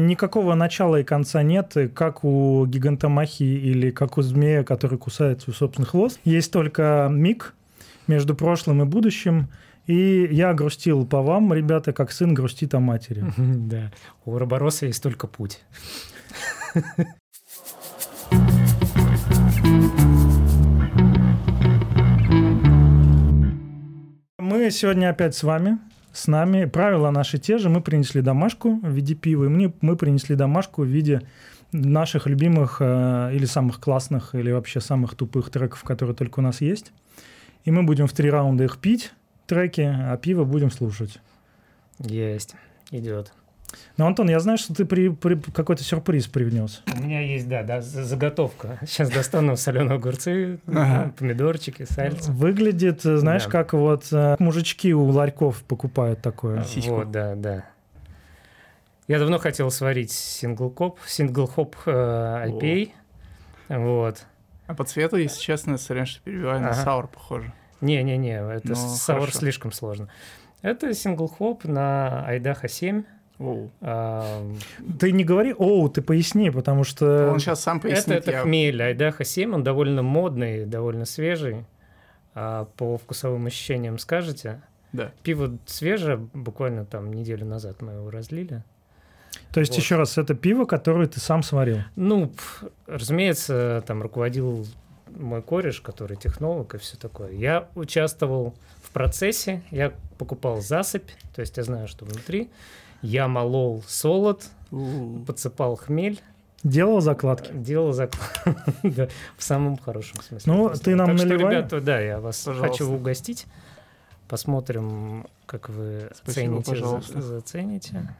Никакого начала и конца нет, как у гигантомахи или как у змея, который кусает свой собственный хвост. Есть только миг между прошлым и будущим. И я грустил по вам, ребята, как сын грустит о матери. Да, у Уробороса есть только путь. Мы сегодня опять с вами с нами. Правила наши те же. Мы принесли домашку в виде пива, и мы, мы принесли домашку в виде наших любимых э, или самых классных, или вообще самых тупых треков, которые только у нас есть. И мы будем в три раунда их пить, треки, а пиво будем слушать. Есть, идет. Ну, Антон, я знаю, что ты при, при какой-то сюрприз привнес. У меня есть, да, да, заготовка. Сейчас достану соленые огурцы, ага. помидорчики, сальцы. Выглядит, знаешь, да. как вот э, мужички у ларьков покупают такое. Сиську. Вот, да, да. Я давно хотел сварить single-cop, single-hop э, IPA. О. Вот. А по цвету, если честно, сорян, что перебиваю, на ага. sour похоже. Не-не-не, это ну, sour слишком сложно. Это single-hop на Idaho 7. Оу. А, ты не говори оу, ты поясни, потому что... Он сейчас сам пояснит. Это, это я... хмель Idaho 7, он довольно модный, довольно свежий. А по вкусовым ощущениям скажете? Да. Пиво свежее, буквально там неделю назад мы его разлили. То есть, вот. еще раз, это пиво, которое ты сам сварил? Ну, разумеется, там руководил мой кореш, который технолог и все такое. Я участвовал в процессе, я покупал засыпь, то есть я знаю, что внутри. Я молол солод, У-у-у. подсыпал хмель. Делал закладки? Делал закладки, да, в самом хорошем смысле. Ну, ты нам так наливай. Что, ребята, да, я вас пожалуйста. хочу угостить. Посмотрим, как вы Спасибо, цените, пожалуйста. зацените.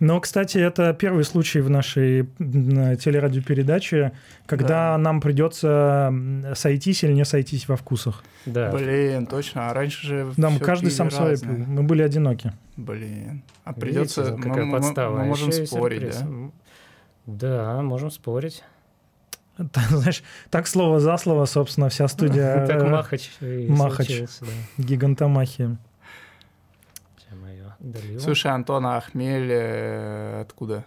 Но, кстати, это первый случай в нашей телерадиопередаче, когда да. нам придется сойтись или не сойтись во вкусах. Да. Блин, точно. А раньше же Нам каждый сам свой пил. Мы были одиноки. Блин. А придется... Видите, какая мы, подстава. Мы, мы можем спорить, сюрприз. да? Да, можем спорить. знаешь, так слово за слово, собственно, вся студия... Так Махач. Махач. Гигантомахия. Долила. Слушай, Антон, а хмель э, откуда?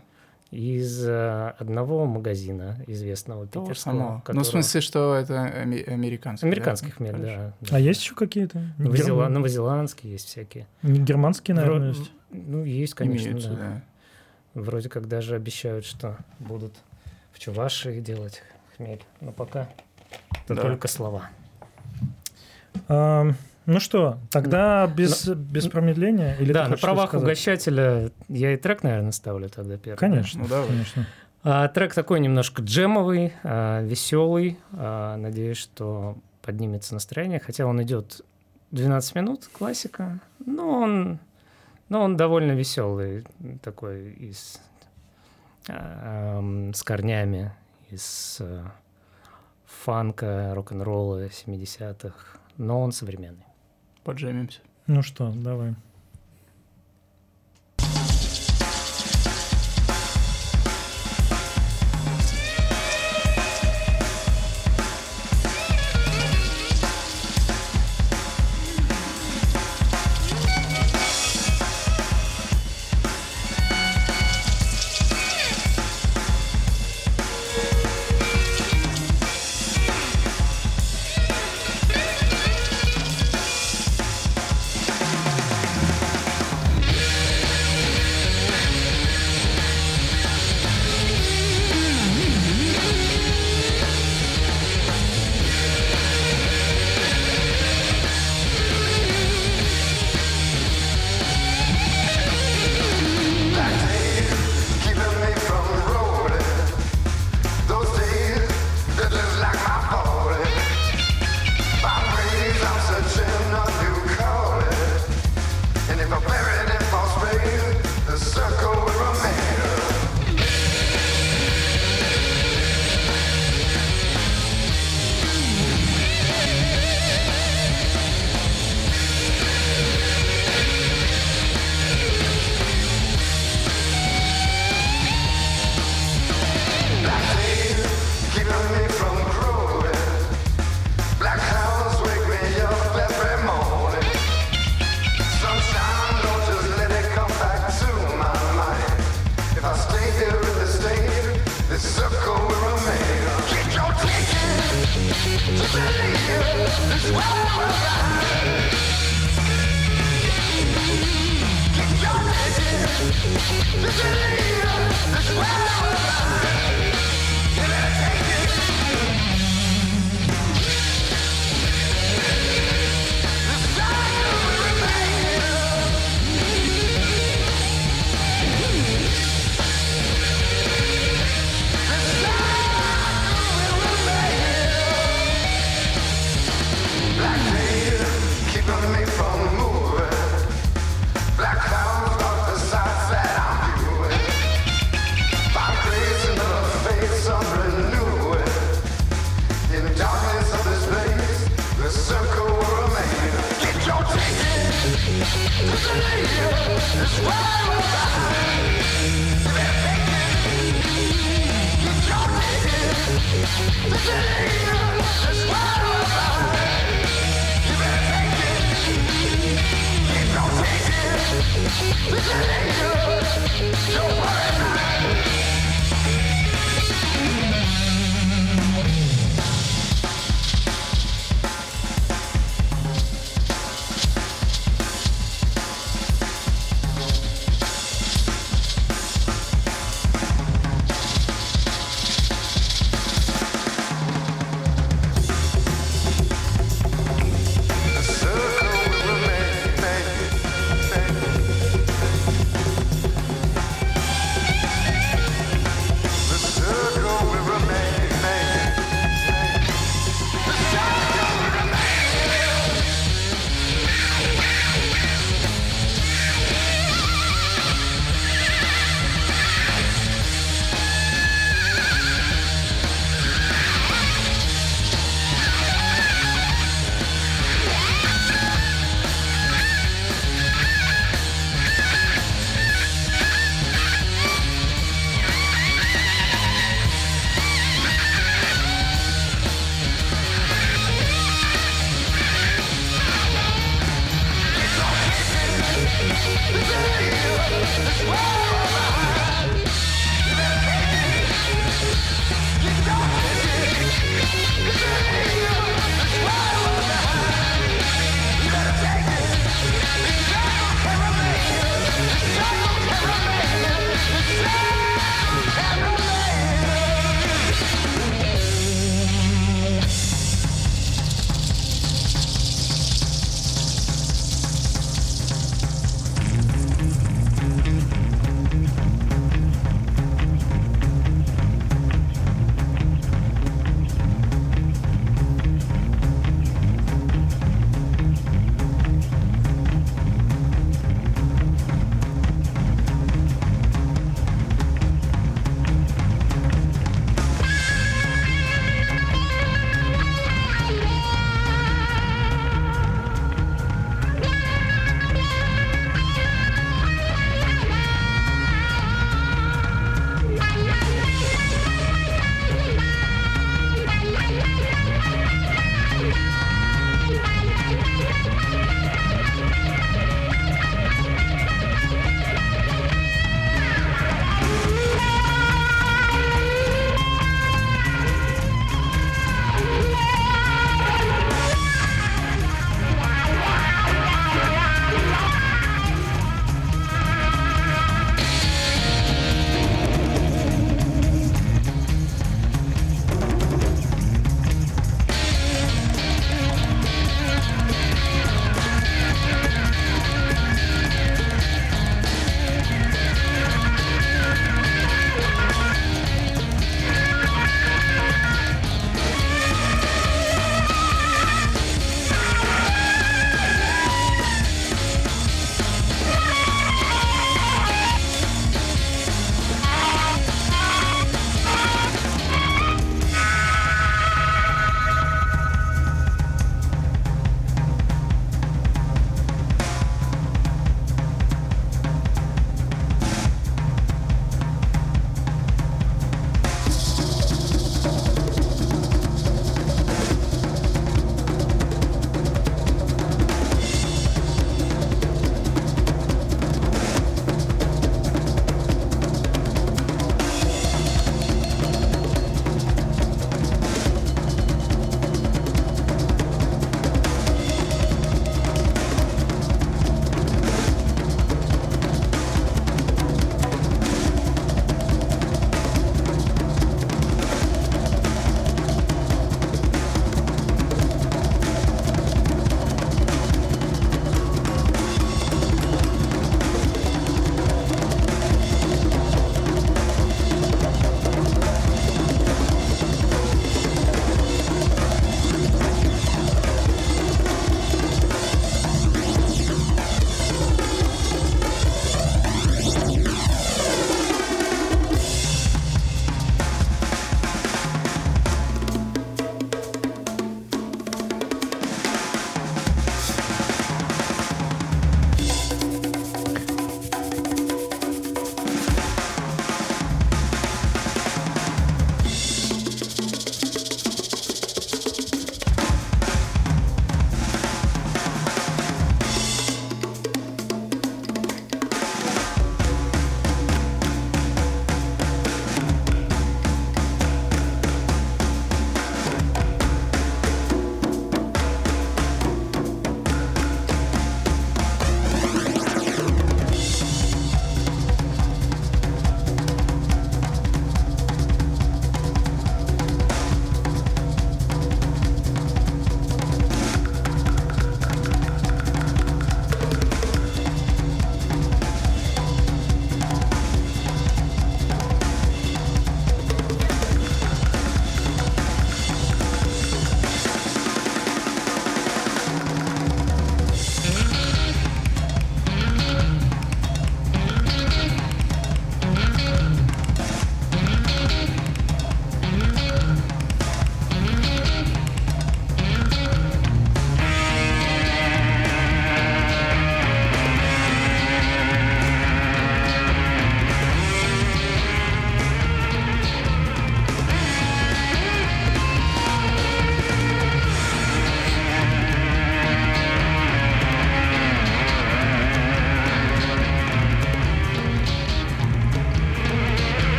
Из э, одного магазина известного питерского. Самого. Которого... Ну, в смысле, что это американский. Американский да? хмель, да, да. А есть еще какие-то? Новозела... Герм... Новозеландские есть всякие. Германские, наверное, Вро... есть? Ну, есть, конечно, Имеются, да. да. Вроде как даже обещают, что будут в Чувашии делать хмель. Но пока это да. только слова. А, ну что, тогда без, Но, без промедления? Или да, на правах угощателя я и трек, наверное, ставлю тогда первый. Конечно, ну, давай. конечно. А, трек такой немножко джемовый, а, веселый. А, надеюсь, что поднимется настроение, хотя он идет 12 минут, классика, но он, но он довольно веселый, такой из, а, а, с корнями из а, фанка, рок-н-ролла 70-х, но он современный поджемимся. Ну что, давай.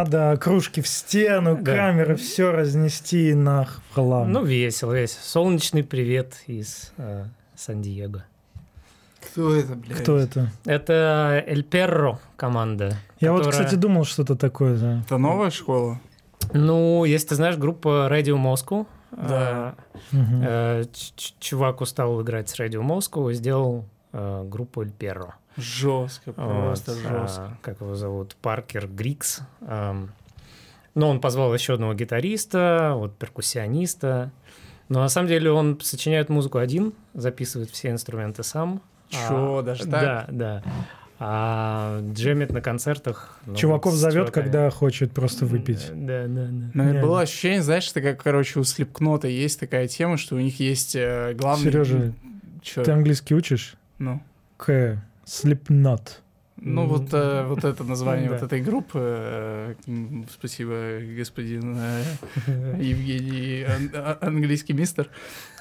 Надо кружки в стену, да. камеры, все разнести на хлам. Ну, весело, весело. Солнечный привет из э, Сан-Диего. Кто это, блядь? Кто это? Это Эль Перро команда. Я которая... вот, кстати, думал, что это такое. Да. Это новая школа? Ну, если ты знаешь, группа Radio Moscow. Да. Э, чувак устал играть с Radio Moscow и сделал э, группу Эль Перро. Жестко, просто вот, жестко. А, как его зовут? Паркер Грикс. но он позвал еще одного гитариста, вот перкуссиониста. Но на самом деле он сочиняет музыку один, записывает все инструменты сам. Чё, а, даже так? Да, да. А джемит на концертах. Ну, Чуваков зовет, когда хочет просто выпить. Да, да, да. Но это было ощущение, знаешь, что как, короче, у Слепкнота есть такая тема, что у них есть э, главный... Сережа, Чё? ты английский учишь? Ну. К. Slipknot. Ну, вот, э, вот это название вот этой группы. Э, спасибо, господин э, Евгений, а, английский мистер.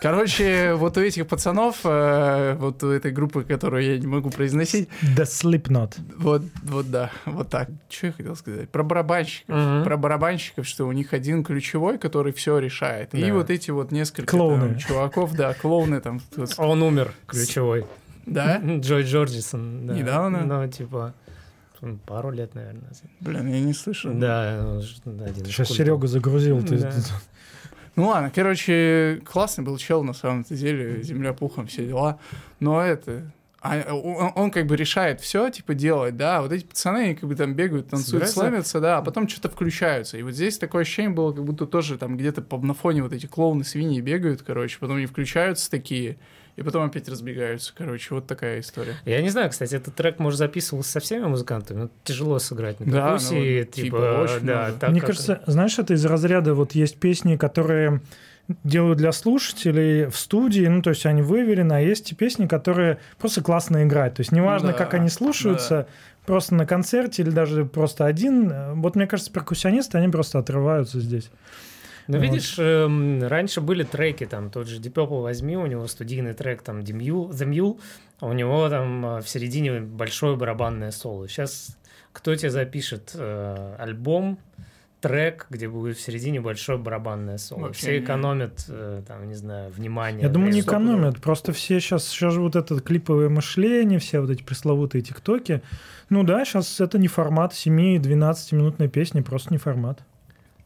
Короче, вот у этих пацанов, вот у этой группы, которую я не могу произносить... The Slipknot. Вот, вот да, вот так. Что я хотел сказать? Про барабанщиков. Про барабанщиков, что у них один ключевой, который все решает. И вот эти вот несколько клоуны. чуваков, да, клоуны там. Он умер, ключевой. Да? Джой Джорджисон. Да. Недавно? Ну, типа, пару лет, наверное. Блин, я не слышал. Да, один Сейчас Серега загрузил. Ты... Да. Ну ладно, короче, классный был чел, на самом деле, земля пухом, все дела. Но это, а, он, он как бы решает все, типа, делать, да, вот эти пацаны, они как бы там бегают, танцуют, Собирается? славятся, да, а потом что-то включаются. И вот здесь такое ощущение было, как будто тоже там где-то на фоне вот эти клоуны свиньи бегают, короче, потом они включаются такие, и потом опять разбегаются. Короче, вот такая история. Я не знаю, кстати, этот трек, может, записывался со всеми музыкантами, но тяжело сыграть на перкуссии, да, ну, типа, типа очень да, так, Мне как... кажется, знаешь, это из разряда, вот есть песни, которые делают для слушателей в студии, ну, то есть они выверены, а есть и песни, которые просто классно играть. То есть неважно, да, как они слушаются, да. просто на концерте или даже просто один. Вот мне кажется, перкуссионисты, они просто отрываются здесь. Ну, вот. видишь, э, раньше были треки, там, тот же Deep Purple возьми, у него студийный трек, там, The Mule, The Mule а у него там э, в середине большое барабанное соло. Сейчас кто тебе запишет э, альбом, трек, где будет в середине большое барабанное соло. Вообще все экономят, э, там, не знаю, внимание. Я думаю, не экономят. Просто все сейчас, сейчас же вот это клиповое мышление, все вот эти пресловутые тиктоки. Ну да, сейчас это не формат 7-12 минутной песни, просто не формат.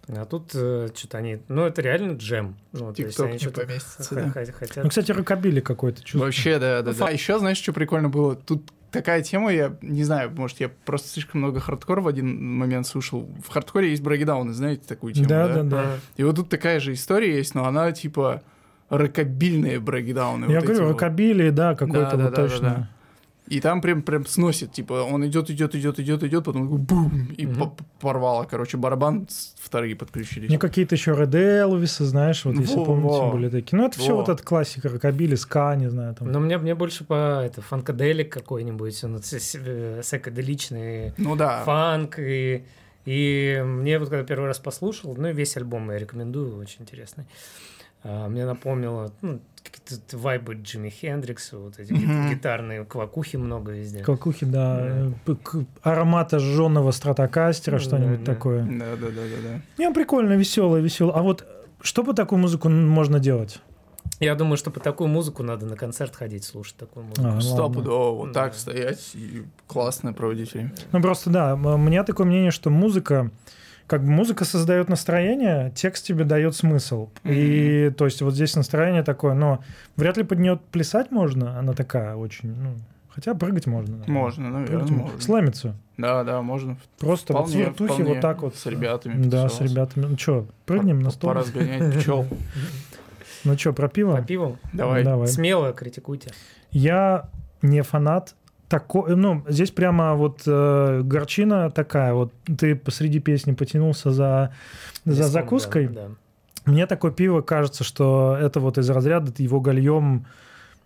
А тут э, что-то они... Ну, это реально джем. Ну, Тикток не поместится, да. Хотят... Ну, кстати, рокобили какой-то чувство. Вообще, да, да, да. А еще, знаешь, что прикольно было? Тут такая тема, я не знаю, может, я просто слишком много хардкора в один момент слушал. В хардкоре есть брейкдауны, знаете такую тему, да? Да, да, да. И вот тут такая же история есть, но она, типа, рокобильные брейкдауны. Я вот говорю, рокобили, вот. да, какой-то да, вот да, точно. Да, да. И там прям, прям сносит, типа, он идет, идет, идет, идет, идет, потом бум, и угу. порвало, короче, барабан вторые подключились. Не какие-то еще Red Элвисы, знаешь, вот если во, помните, во. были такие. Ну, это во. все вот эта классика, рокобили, ска, не знаю. Там. Но мне, мне больше по это, фанкаделик какой-нибудь, он э, секаделичный ну, да. фанк, и, и мне вот когда первый раз послушал, ну, и весь альбом я рекомендую, очень интересный. А, мне напомнило ну, какие-то вайбы Джимми Хендрикса, вот эти mm-hmm. гитарные квакухи много везде. Квакухи, да. да. Аромата жженого стратокастера, да, что-нибудь да, такое. Да, да, да, да, да. Не, прикольно, весело, весело. А вот что по такую музыку можно делать? Я думаю, что по такую музыку надо на концерт ходить, слушать такую музыку. А, Стопудово, вот да. так стоять и классно проводить время. Ну просто да, у меня такое мнение, что музыка как бы музыка создает настроение, текст тебе дает смысл. Mm-hmm. И то есть вот здесь настроение такое, но вряд ли под нее плясать можно, она такая очень, ну, хотя прыгать можно. Наверное. Можно, наверное, прыгать можно. Слэмиться. Да, да, можно. Просто вполне, вот вертухи вот так вот. С ребятами. Да, с ребятами. Ну что, прыгнем на стол? Пора сгонять пчел. Ну что, про пиво? Про пиво? Давай. Давай. Смело критикуйте. Я не фанат такой, ну, здесь прямо вот э, горчина такая, вот ты посреди песни потянулся за, за закуской. Да, да. Мне такое пиво кажется, что это вот из разряда его гольем.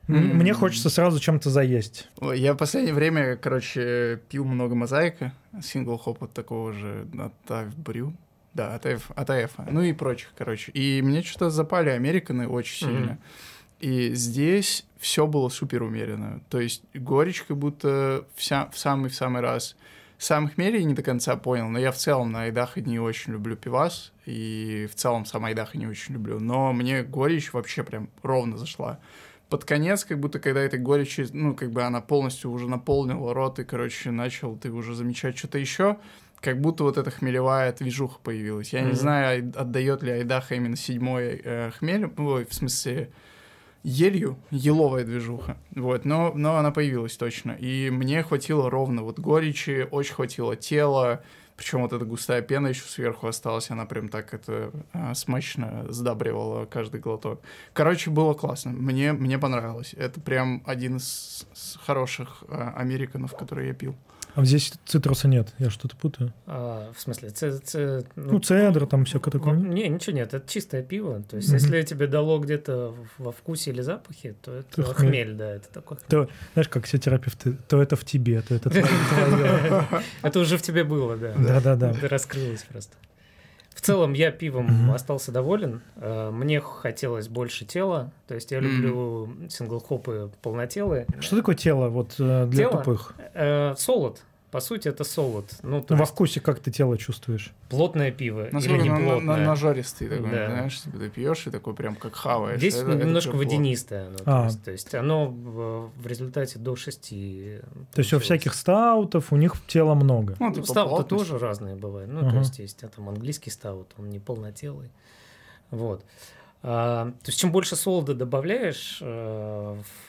Mm-hmm. Мне хочется сразу чем-то заесть. Я в последнее время, короче, пил много мозаика, сингл хоп от такого же от Брю. Да, от от AF, ну и прочих, короче. И мне что-то запали американы очень mm-hmm. И здесь все было супер умеренно. То есть горечь как будто вся, в самый-в самый раз. сам хмель я не до конца понял, но я в целом на Айдахе не очень люблю пивас, и в целом сам Айдахе не очень люблю. Но мне горечь вообще прям ровно зашла. Под конец, как будто когда этой горечи, ну, как бы она полностью уже наполнила рот, и, короче, начал ты уже замечать что-то еще, как будто вот эта хмелевая движуха появилась. Я mm-hmm. не знаю, отдает ли Айдаха именно седьмой э, хмель, ой, в смысле елью, еловая движуха, вот, но, но она появилась точно, и мне хватило ровно вот горечи, очень хватило тела, причем вот эта густая пена еще сверху осталась, она прям так это а, смачно сдабривала каждый глоток. Короче, было классно, мне, мне понравилось, это прям один из хороших а, американов, которые я пил. А здесь цитруса нет, я что-то путаю. А, в смысле, ц, ц, ну, ну, цедр, там все такое. Ну, не, ничего нет, это чистое пиво. То есть, mm-hmm. если тебе дало где-то во вкусе или запахе, то это Ты хмель, да, это такое. То, знаешь, как все терапевты, то это в тебе, то это твое. Это уже в тебе было, да. Да-да-да. Раскрылось просто. В целом я пивом остался доволен. Э, мне хотелось больше тела. То есть я люблю сингл-хопы полнотелые. Что такое тело вот э, для тупых? Э, солод. По сути, это солод. Ну, Во есть... вкусе как ты тело чувствуешь? Плотное пиво ну, или не на, плотное. На, на, нажористый такой, да. знаешь, типа ты пьешь и такой прям как хаваешь. Здесь это, немножко это водянистое. Оно, а. то, есть, то есть оно в, в результате до 6 То есть у всяких стаутов у них тела много? Ну, типа стауты тоже разные бывают. Ну, uh-huh. то есть есть а, там английский стаут, он не полнотелый. Вот. А, то есть чем больше солода добавляешь э,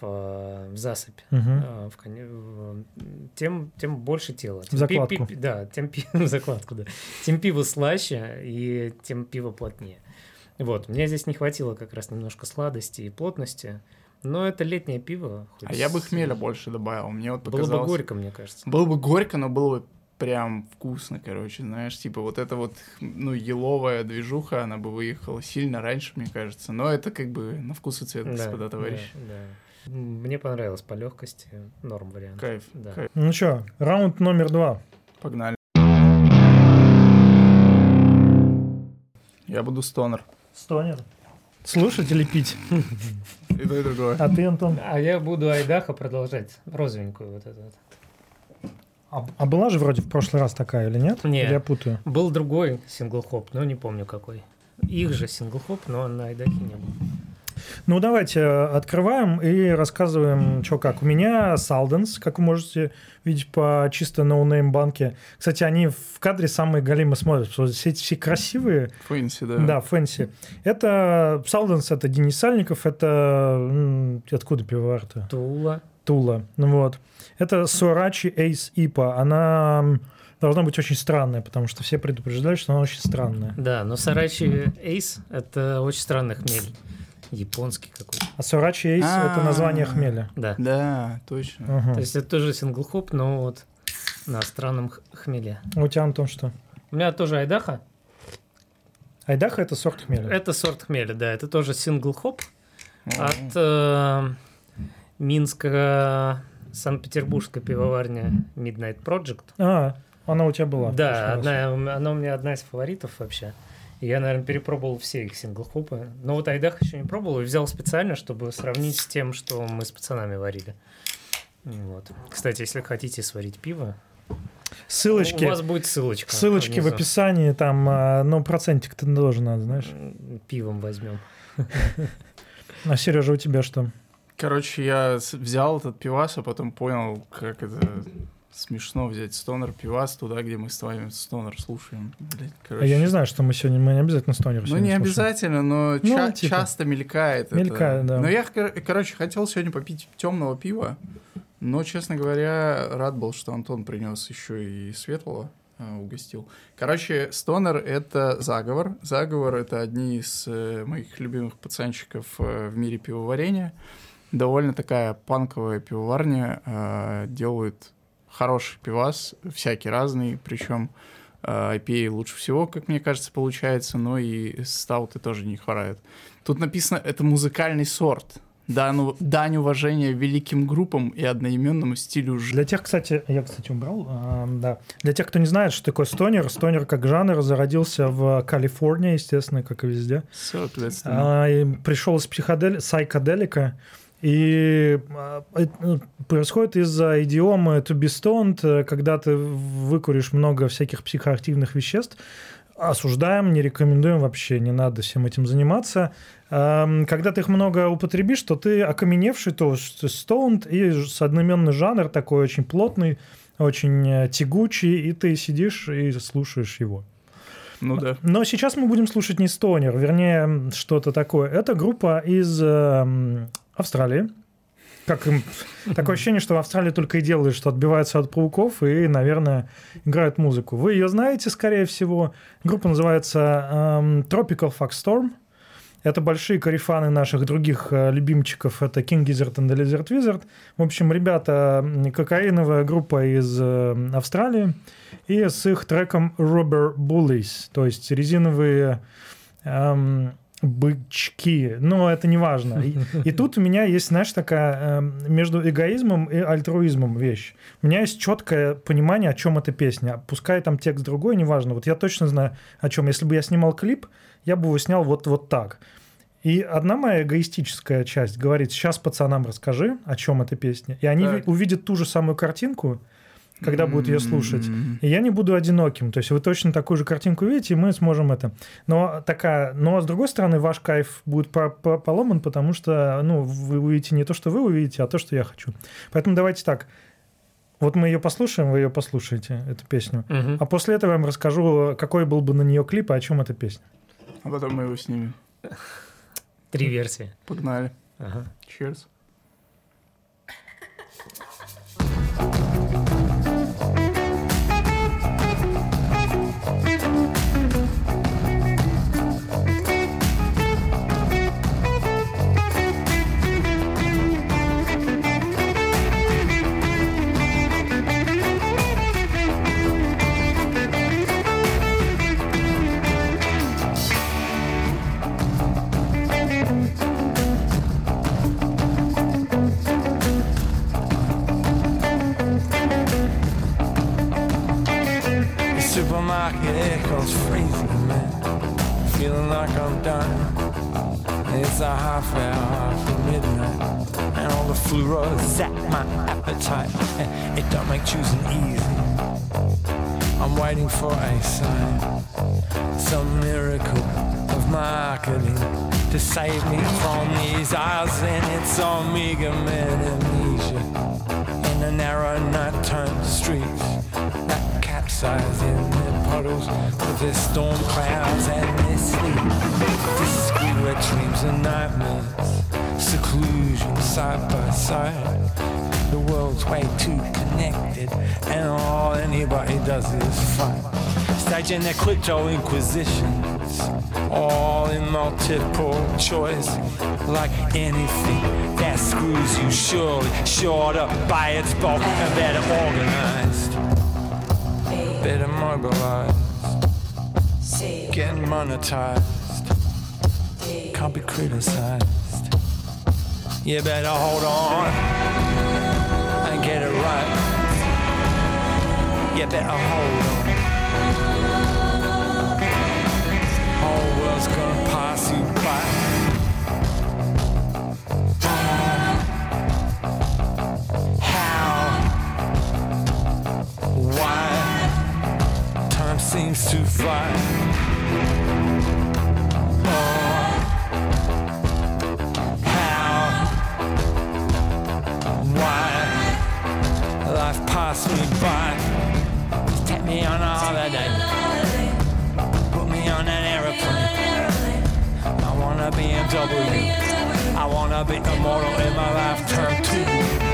в, э, в засыпь, угу. в, тем, тем больше тела. Тем закладку. Пи, пи, да, тем пи, закладку, да. Тем пиво слаще и тем пиво плотнее. Вот, мне здесь не хватило как раз немножко сладости и плотности. Но это летнее пиво. А я бы хмеля больше добавил. Мне вот показалось... Было бы горько, мне кажется. Было бы горько, но было бы прям вкусно, короче, знаешь, типа вот эта вот, ну, еловая движуха, она бы выехала сильно раньше, мне кажется, но это как бы на вкус и цвет, да, господа товарищи. Да, да. Мне понравилось по легкости, норм вариант. Кайф, да. кайф. Ну что, раунд номер два. Погнали. Я буду стонер. Стонер? Слушать или пить? И то, и другое. А ты, Антон? А я буду Айдаха продолжать, розовенькую вот эту вот. А, а была же вроде в прошлый раз такая или нет? Нет. Или я путаю? Был другой single-hop, но не помню какой. Их же single-hop, но на Idaho не было. Ну, давайте э, открываем и рассказываем, что как. У меня Salden's, как вы можете видеть по чисто no-name банке. Кстати, они в кадре самые галимы смотрят, все, все красивые. Fancy, да. Да, fancy. Это Salden's, это Денис Сальников, это... Откуда пивовар-то? Тула. Тула, ну вот. Это Сурачи Эйс Ипа. Она должна быть очень странная, потому что все предупреждают, что она очень странная. Да, но Сарачи Эйс — это очень странный хмель. Японский какой-то. А Сурачи Эйс — это название хмеля. Да. Да, точно. То есть это тоже синглхоп, но вот на странном хмеле. А у тебя, Антон, что? У меня тоже Айдаха. Айдаха — это сорт хмеля? Это сорт хмеля, да. Это тоже сингл-хоп от э, Минска Санкт-Петербургская пивоварня Midnight Project. А, она у тебя была. Да, одна, она у меня одна из фаворитов вообще. Я, наверное, перепробовал все их сингл-хопы. Но вот Айдах еще не пробовал и взял специально, чтобы сравнить с тем, что мы с пацанами варили. Вот. Кстати, если хотите сварить пиво, Ссылочки. У вас будет ссылочка. Ссылочки внизу. в описании, там, а, ну, процентик ты должен, надо, знаешь. Пивом возьмем. А Сережа, у тебя что? Короче, я взял этот пивас, а потом понял, как это смешно взять стонер пивас туда, где мы с вами стонер слушаем. Блядь, короче. А я не знаю, что мы сегодня, мы не обязательно стонер Ну, не обязательно, но ну, ча- типа. часто мелькает. Мелькает, это. да. Но я, короче, хотел сегодня попить темного пива, но, честно говоря, рад был, что Антон принес еще и светлого а, угостил. Короче, Стонер — это заговор. Заговор — это одни из э, моих любимых пацанчиков э, в мире пивоварения довольно такая панковая пивоварня, э, делают хороший пивас, всякий разный, причем э, IPA лучше всего, как мне кажется, получается, но и стауты тоже не хворают. Тут написано, это музыкальный сорт, дань, ну, дань уважения великим группам и одноименному стилю Для тех, кстати, я, кстати, убрал, э, да. Для тех, кто не знает, что такое стонер, стонер как жанр зародился в Калифорнии, естественно, как и везде. Соответственно. А, и пришел из психодели, сайкоделика, И а, ну, происходит из-за идиомы to be stoned, э, когда ты выкуришь много всяких психоактивных веществ. Осуждаем, не рекомендуем вообще, не надо всем этим заниматься. Эм, Когда ты их много употребишь, то ты окаменевший, то stoned, и одноименный жанр такой очень плотный, очень э, тягучий, и ты сидишь и слушаешь его. Ну да. Но сейчас мы будем слушать не стонер, вернее, что-то такое. Это группа из эм, Австралии. Как им... Такое ощущение, что в Австралии только и делают, что отбиваются от пауков и, наверное, играют музыку. Вы ее знаете, скорее всего. Группа называется эм, Tropical Storm. Это большие корефаны наших других э, любимчиков. Это King Gizzard and the Lizard Wizard. В общем, ребята, кокаиновая группа из э, Австралии. И с их треком Rubber Bullies, то есть резиновые эм, бычки. Но это не важно. И, и тут у меня есть, знаешь, такая эм, между эгоизмом и альтруизмом вещь. У меня есть четкое понимание, о чем эта песня. Пускай там текст другой, неважно. Вот я точно знаю, о чем. Если бы я снимал клип, я бы его снял вот, вот так. И одна моя эгоистическая часть говорит, сейчас пацанам расскажи, о чем эта песня. И они Так. ви- увидят ту же самую картинку, когда будут ее слушать. И я не буду одиноким. То есть вы точно такую же картинку видите, и мы сможем это. Но такая, но с другой стороны, ваш кайф будет по- по- поломан, потому что ну, вы увидите не то, что вы увидите, а то, что я хочу. Поэтому давайте так. Вот мы ее послушаем, вы ее послушаете, эту песню. Мгм. А после этого я вам расскажу, какой был бы на нее клип и о чем эта песня. А потом мы его снимем. Три версии. Погнали. Ага. Cheers. Echoes freezing, man. Feeling like I'm done. It's a half hour after midnight, and all the fluoro zap my appetite. It don't make choosing easy. I'm waiting for a sign, some miracle of marketing to save me from these aisles. And it's Omega Man amnesia in the narrow night-turned streets that capsize in puddles with their storm clouds and their sleep. Discreet wet dreams and nightmares, seclusion side by side. The world's way too connected, and all anybody does is fight. Staging their crypto inquisitions, all in multiple choice, like anything that screws you surely, short up by its bulk and better organized, mobilized, getting monetized, can't be criticized. You better hold on and get it right. You better hold on. Whole world's gonna pass you by. Seems to fly. Oh. How? Why? Life passed me by. Take me on a holiday. Put me on an aeroplane. I want a BMW. I want to be immortal in my lifetime too.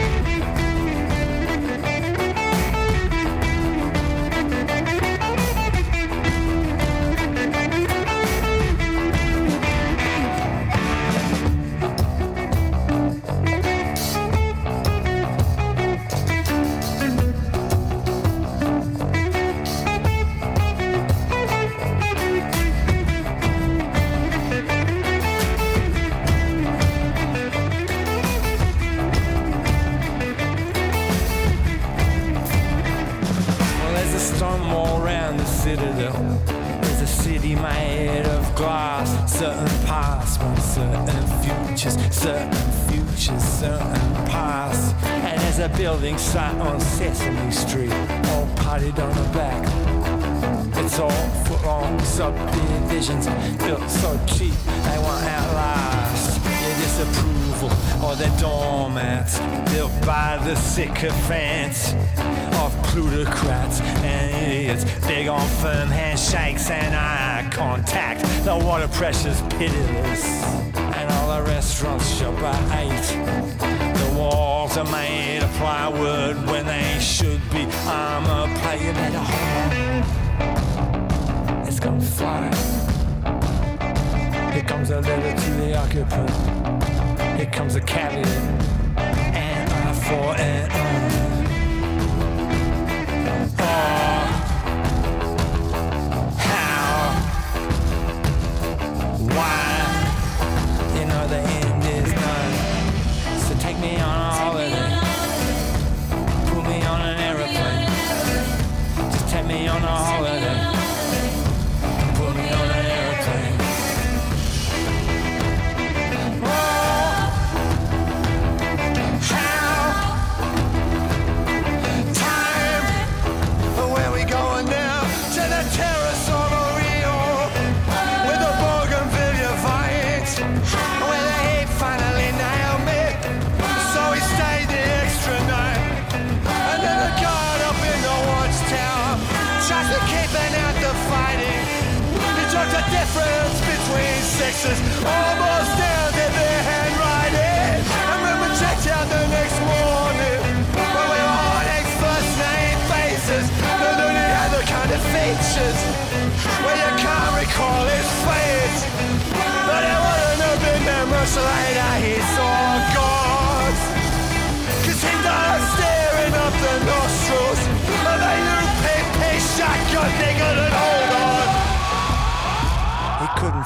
Sycophants of plutocrats and idiots big on firm handshakes and eye contact. The water pressure's pitiless and all the restaurants shut by eight. The walls are made of plywood when they should be armor plate. You better hold on it's gonna fly. Here comes a letter to the occupant. Here comes a caveat. And I for an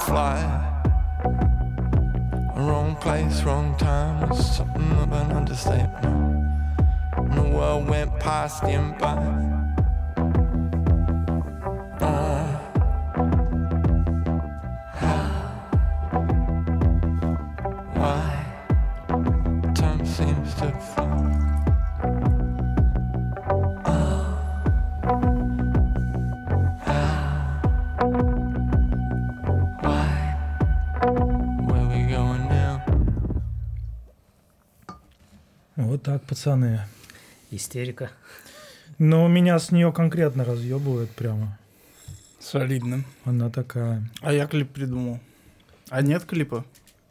fly. Wrong place, wrong time was something of an understatement. And the world went past him by. Пацаны. Истерика. Но меня с нее конкретно разъебывает прямо. Солидно. Она такая. А я клип придумал. А нет клипа?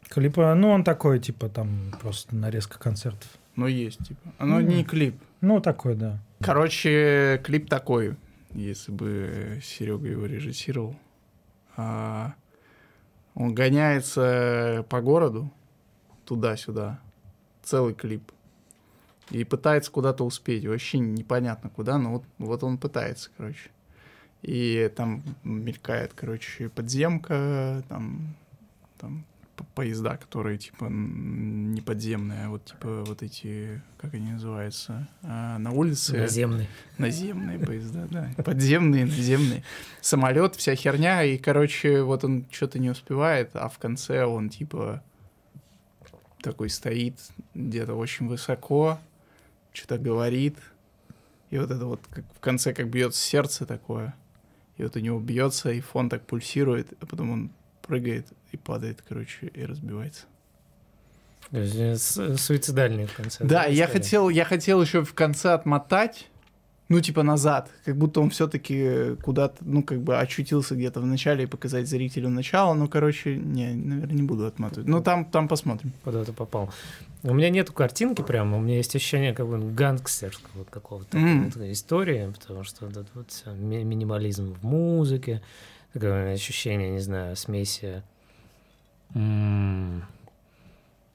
Клипа, ну он такой, типа, там просто нарезка концертов. Но есть, типа. Оно Ну. не клип. Ну, такой, да. Короче, клип такой, если бы Серега его режиссировал. А, он гоняется по городу, туда-сюда, целый клип. И пытается куда-то успеть. Вообще непонятно куда, но вот, вот он пытается, короче. И там мелькает, короче, подземка, там, там поезда, которые, типа, не подземные, а вот, типа, вот эти, как они называются, а, на улице. Наземный. Наземные поезда, да. Подземные, наземные. Самолет, вся херня. И, короче, вот он что-то не успевает, а в конце он типа такой стоит где-то очень высоко, что-то говорит. И вот это вот как в конце как бьется сердце такое. И вот у него бьется, и фон так пульсирует, а потом он прыгает и падает, короче, и разбивается. Э, с- Суицидальный в конце. Да, я хотел, я хотел еще в конце отмотать, ну, типа назад, как будто он все-таки куда-то, ну, как бы очутился где-то в начале и показать зрителю начало. Ну, короче, не, наверное, не буду отматывать. Ну, там, там посмотрим. Куда ты попал. У меня нету картинки прямо, у меня есть ощущение как бы гангстерского вот какого-то вот истории, потому что вот вот ми- минимализм в музыке, такое ощущение, не знаю, смеси м,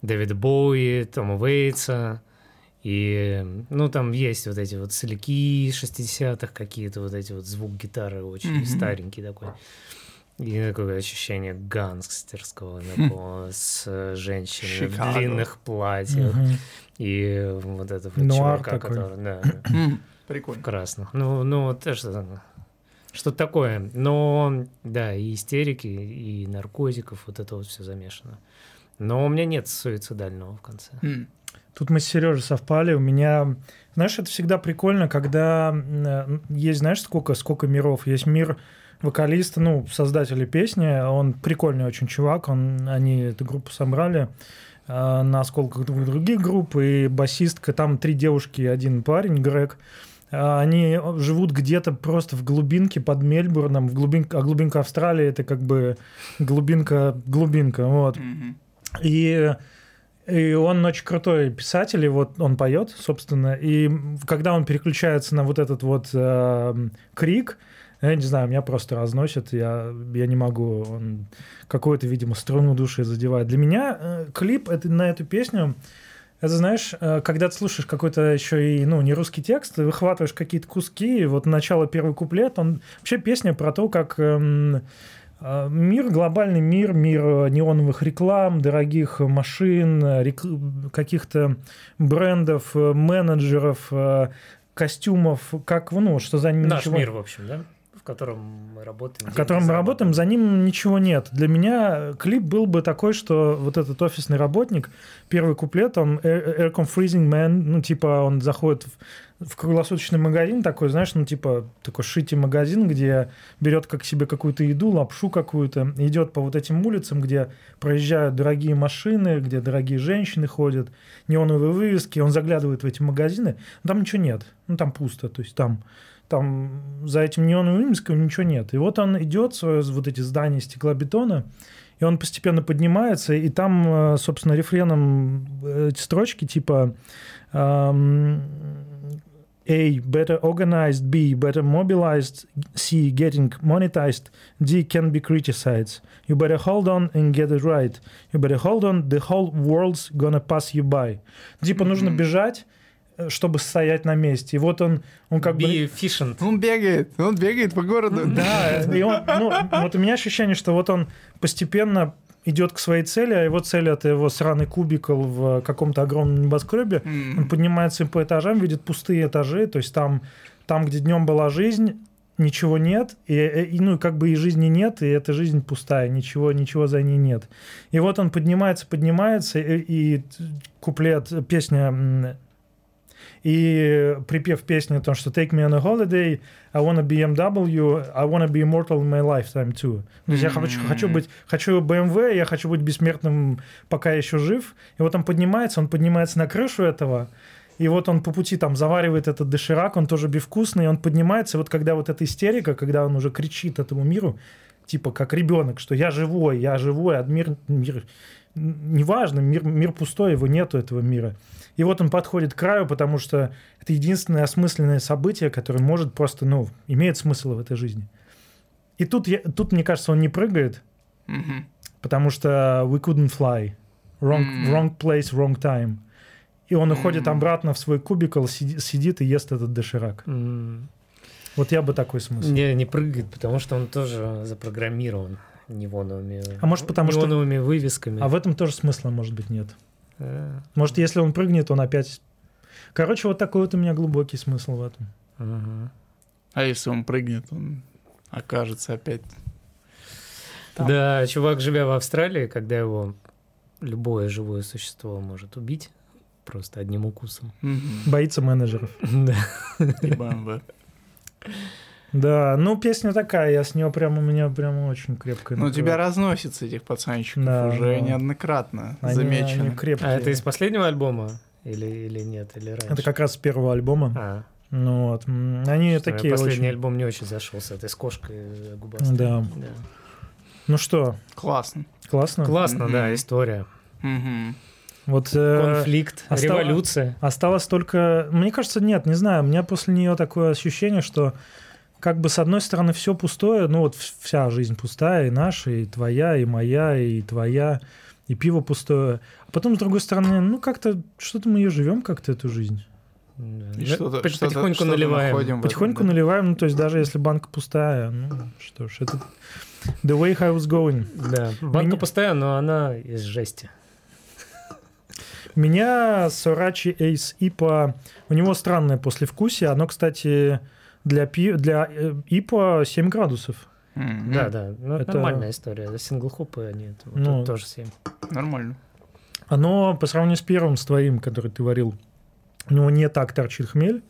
Дэвида Боуи, Тома Уэйтса, и, ну, там есть вот эти вот соляки 60-х какие-то, вот эти вот звук гитары очень Мгм. старенький такой. И такое ощущение гангстерского такого с э, женщинами Чикаго. в длинных платьях. Мгм. И вот этого Нуар чувака, такой. который, да, Прикольно. в красных. Ну, ну, вот то, что Что-то такое. Но, да, и истерики, и наркотиков, вот это вот все замешано. Но у меня нет суицидального в конце. М. Тут мы с Сережей совпали. У меня, знаешь, это всегда прикольно, когда э, есть, знаешь, сколько, сколько миров. Есть мир вокалиста, ну, создателя песни. Он прикольный очень чувак. Он, они эту группу собрали э, на осколках друг других групп. И басистка, там три девушки и один парень, Грег. А, Они живут где-то просто в глубинке под Мельбурном, в глубинке, а глубинка Австралии это как бы глубинка, глубинка, вот. Мгм. И, и он очень крутой писатель, и вот он поет, собственно, и когда он переключается на вот этот вот э, крик, я не знаю, меня просто разносит, я, я не могу, он какую-то, видимо, струну души задевает. Для меня э, клип это, на эту песню, это, знаешь, э, когда ты слушаешь какой-то еще и, ну, не русский текст, ты выхватываешь какие-то куски, и вот начало первый куплет, он вообще песня про то, как эм, э, мир, глобальный мир, мир э, неоновых реклам, дорогих машин, э, рек- каких-то брендов, э, менеджеров, э, костюмов, как, ну, что за ними Наш ничего- мир, в общем, да? В котором мы работаем. в котором мы работаем, за ним ничего нет. Для меня клип был бы такой, что вот этот офисный работник, первый куплет, он air- aircon freezing man, ну, типа, он заходит в, в круглосуточный магазин такой, знаешь, ну, типа, такой шити магазин, где берет как себе какую-то еду, лапшу какую-то, идет по вот этим улицам, где проезжают дорогие машины, где дорогие женщины ходят, неоновые вывески, он заглядывает в эти магазины, но там ничего нет, ну, там пусто, то есть там там за этим неоновым вывеском ничего нет. И вот он идет, свое, вот эти здания стеклобетона, и он постепенно поднимается, и там, э, собственно, рефреном э, эти строчки типа эм, A. Better organized. B. Better mobilized. C. Getting monetized. D. Can be criticized. You better hold on and get it right. You better hold on. The whole world's gonna pass you by. Типа нужно бежать, чтобы стоять на месте. И вот он, он как бы... Be efficient. Он бегает, он бегает по городу. Да, и он, ну, вот у меня ощущение, что вот он постепенно идет к своей цели, а его цель это его сраный кубикл в каком-то огромном небоскребе. М. Он поднимается по этажам, видит пустые этажи, то есть там, там где днем была жизнь, ничего нет, и, и, ну, как бы и жизни нет, и эта жизнь пустая, ничего, ничего за ней нет. И вот он поднимается, поднимается, и, и куплет, песня, и припев песни о том, что «Take me on a holiday, I wanna BMW, I wanna be immortal in my lifetime too». То есть я хочу, хочу быть, хочу BMW, я хочу быть бессмертным, пока я еще жив. И вот он поднимается, он поднимается на крышу этого, и вот он по пути там заваривает этот доширак, он тоже безвкусный, и он поднимается, и вот когда вот эта истерика, когда он уже кричит этому миру, типа как ребенок, что я живой, я живой, а мир, мир неважно, мир, мир пустой, его нету этого мира. И вот он подходит к краю, потому что это единственное осмысленное событие, которое может просто, ну, имеет смысл в этой жизни. И тут, я, тут мне кажется, он не прыгает, Мгм. потому что we couldn't fly. Wrong, М. wrong place, wrong time. И он уходит М. обратно в свой кубикл, сиди- сидит и ест этот доширак. М, Вот я бы такой смысл. Не, не прыгает, потому что он тоже запрограммирован неоновыми, А может, потому что- неоновыми вывесками. А в этом тоже смысла, может быть, нет. Э, Может, если он прыгнет, он опять... Короче, вот такой вот у меня глубокий смысл в этом. ага. А если он прыгнет, он окажется опять... Там. Да, чувак, живя в Австралии, когда его любое живое существо может убить просто одним укусом. Боится менеджеров. Да. И БМВ. Да, ну песня такая, я с нее прям у меня прям очень крепко. Ну, тебя разносит с этих пацанчиков Да, уже да. неоднократно Они- замечено. они крепкие. А это из последнего альбома? Или, или нет? Или раньше? Это как раз с первого альбома. А, Ну вот. Они что, такие последний очень... альбом не очень зашел с этой с кошкой губастой. Да. Ну что, Классно. классно? Классно, да, Мгм. история. Мгм. Вот э, Конфликт, остав- революция. осталось только... Мне кажется, нет, не знаю. У меня после нее такое ощущение, что как бы с одной стороны все пустое, ну вот вся жизнь пустая, и наша, и твоя, и моя, и твоя, и пиво пустое. А потом, с другой стороны, ну как-то что-то мы ее живем как-то эту жизнь. И что-то, по- что-то- потихоньку что-то наливаем. находим в этом, Потихоньку да. наливаем, ну то есть даже если банка пустая, ну что ж, это the way I was going. Да, банка Меня- пустая, но она из жести. У меня Сорачи Эйс Ипа, у него странное послевкусие. Оно, кстати, для, пи... для э, ИПа 7 градусов. М, Да, да. Ну, это нормальная история. Синглхопы они вот Ну. тут тоже 7. Нормально. Оно по сравнению с первым, с твоим, который ты варил, у него не так торчит хмель.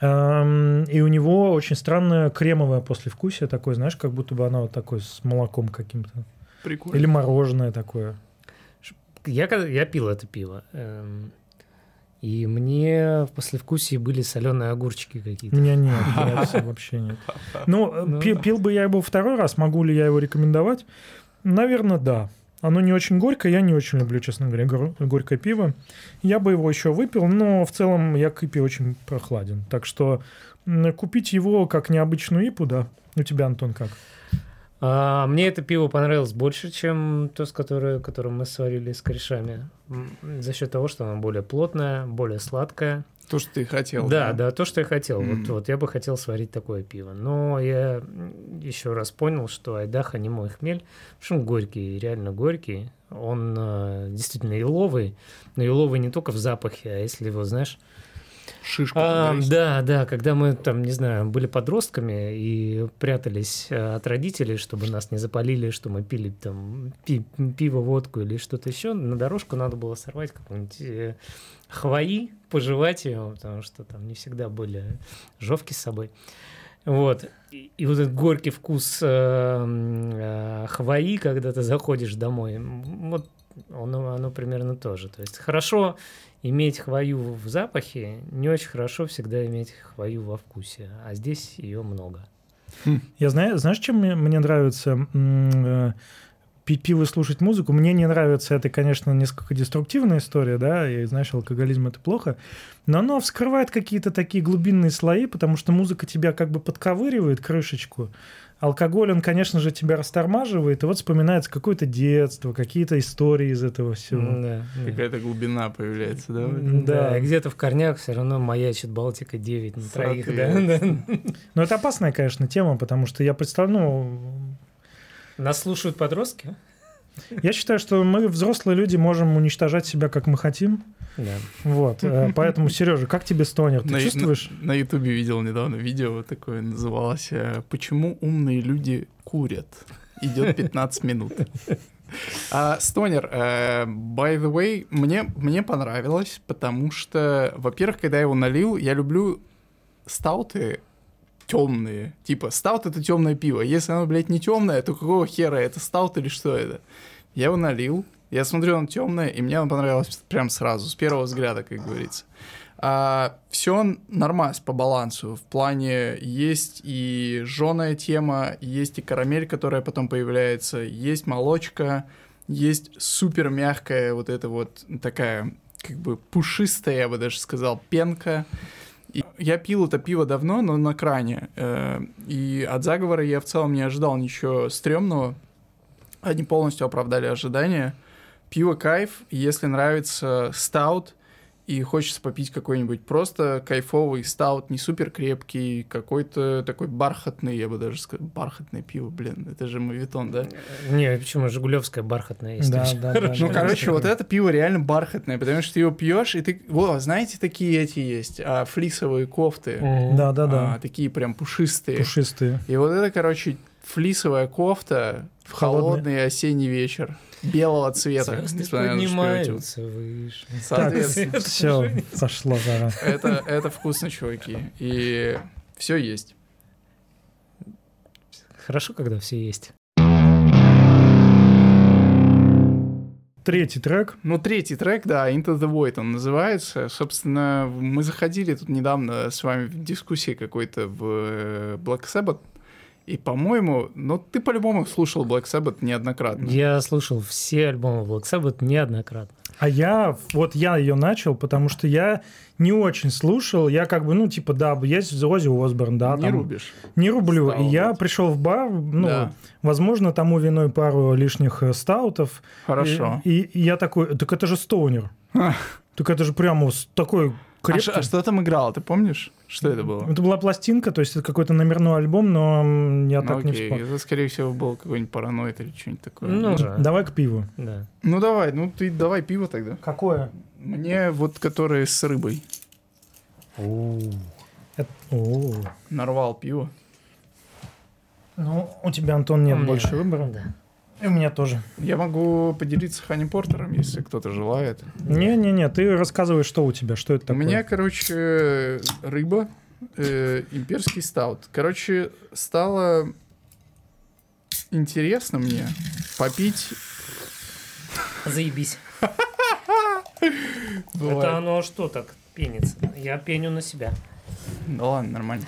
Эм, И у него очень странное кремовое послевкусие такое, знаешь, как будто бы оно вот такое с молоком каким-то. Прикольно. Или мороженое такое. Я, я пил это пиво. эм, и мне в послевкусии были соленые огурчики У какие-то. меня нет, вообще нет. Ну, э, Ну. пи- пил бы я его второй раз, могу ли я его рекомендовать? Наверное, да. Оно не очень горькое, я не очень люблю, честно говоря, гор- горькое пиво. Я бы его еще выпил, но в целом я к ипе очень прохладен. Так что купить его как необычную ипу, да. У тебя, Антон, как? А, мне это пиво понравилось больше, чем то, с которое, которым мы сварили с корешами. За счет того, что оно более плотное, более сладкое. То, что ты хотел. Да, да, то, что я хотел. М. Вот, вот я бы хотел сварить такое пиво. Но я еще раз понял, что Айдаха не мой хмель, что он горький, реально горький. Он э, действительно еловый, но еловый не только в запахе, а если его, знаешь... Шишку. А, да, да, когда мы там, не знаю, были подростками и прятались э, от родителей, чтобы нас не запалили, что мы пили там пи- пиво, водку или что-то еще, на дорожку надо было сорвать какую-нибудь э, хвои, пожевать ее, потому что там не всегда были жовки с собой. Вот. И, и вот этот горький вкус э, э, хвои, когда ты заходишь домой, вот оно, оно примерно тоже. То есть хорошо иметь хвою в запахе, не очень хорошо всегда иметь хвою во вкусе. А здесь ее много. Я знаю, знаешь, чем мне, мне нравится э, пить пиво и слушать музыку? Мне не нравится, это, конечно, несколько деструктивная история, да, и, знаешь, алкоголизм — это плохо, но оно вскрывает какие-то такие глубинные слои, потому что музыка тебя как бы подковыривает крышечку, Алкоголь, он, конечно же, тебя растормаживает, и вот вспоминается какое-то детство, какие-то истории из этого всего. Да, да. Какая-то глубина появляется, да? Да, Да. и где-то в корнях все равно маячит Балтика 9 на троих, да, да. Но это опасная, конечно, тема, потому что я представляю, ну, Нас слушают подростки? я считаю, что мы, взрослые люди, можем уничтожать себя, как мы хотим. Да. Вот. э, Поэтому, Сережа, как тебе стонер? Ты На- чувствуешь? На Ютубе видел недавно видео такое, называлось э, «Почему умные люди курят?» Идет 15 минут. А, Стонер, э, by the way, мне, мне понравилось, потому что, во-первых, когда я его налил, я люблю стауты темные. Типа, стаут это темное пиво. Если оно, блядь, не темное, то какого хера? Это стаут или что это? Я его налил, я смотрю, он темное, и мне он понравилось прям сразу, с первого взгляда, как говорится. все нормас по балансу. В плане есть и жженая тема, есть и карамель, которая потом появляется, есть молочка, есть супер мягкая вот эта вот такая как бы пушистая, я бы даже сказал, пенка. И я пил это пиво давно, но на кране. Э, И от заговора я в целом не ожидал ничего стрёмного. Они полностью оправдали ожидания. Пиво кайф, если нравится стаут и хочется попить какой-нибудь просто кайфовый стаут, не супер крепкий, какой-то такой бархатный, я бы даже сказал, бархатное пиво, блин, это же мавитон, да? Не, почему Жигулевская бархатная есть? Да, да, да, Ну, короче, вот это пиво реально бархатное, потому что ты его пьешь, и ты... О, знаете, такие эти есть, а, флисовые кофты. Да, да, да. А, такие прям пушистые. Пушистые. И вот это, короче, флисовая кофта в Холодный. холодный осенний вечер. Белого цвета. Поднимаются выше. Так, Соответственно, все, пошла жара. это, это вкусно, чуваки. И все есть. Хорошо, когда все есть. Третий трек. Ну, третий трек, да, Into the Void он называется. Собственно, мы заходили тут недавно с вами в дискуссии какой-то в э, Black Sabbath. И, по-моему, ну, ты по-любому слушал Black Sabbath неоднократно. Я слушал все альбомы Black Sabbath неоднократно. А я, вот я ее начал, потому что я не очень слушал. Я как бы, ну, типа, да, есть Оззи Осборн, да, Не там, рубишь. Не рублю. Стаут. И я пришел в бар, ну, Да. возможно, тому виной пару лишних э, стаутов. Хорошо. И, и я такой, так это же стоунер. Так это же прямо с- А, а что там играло, ты помнишь? Что это было? Это была пластинка, то есть это какой-то номерной альбом, но я Ну, так не окей, вспомнил. это, скорее всего, был какой-нибудь параноид или что-нибудь такое. Ну, да. Давай к пиву. Да. Ну, давай, ну ты давай пиво тогда. Какое? Мне вот которые с рыбой. Это- О. Нарвал пиво. Ну, у тебя, Антон, нет У больше выбора. Да. И у меня тоже. Я могу поделиться Хани Портером, если кто-то желает. Не-не-не, ты рассказывай, что у тебя, что это У такое. меня, короче, рыба, э, имперский стаут. Короче, стало интересно мне попить... Заебись. Это оно что так пенится? Я пеню на себя. Ну ладно, нормально.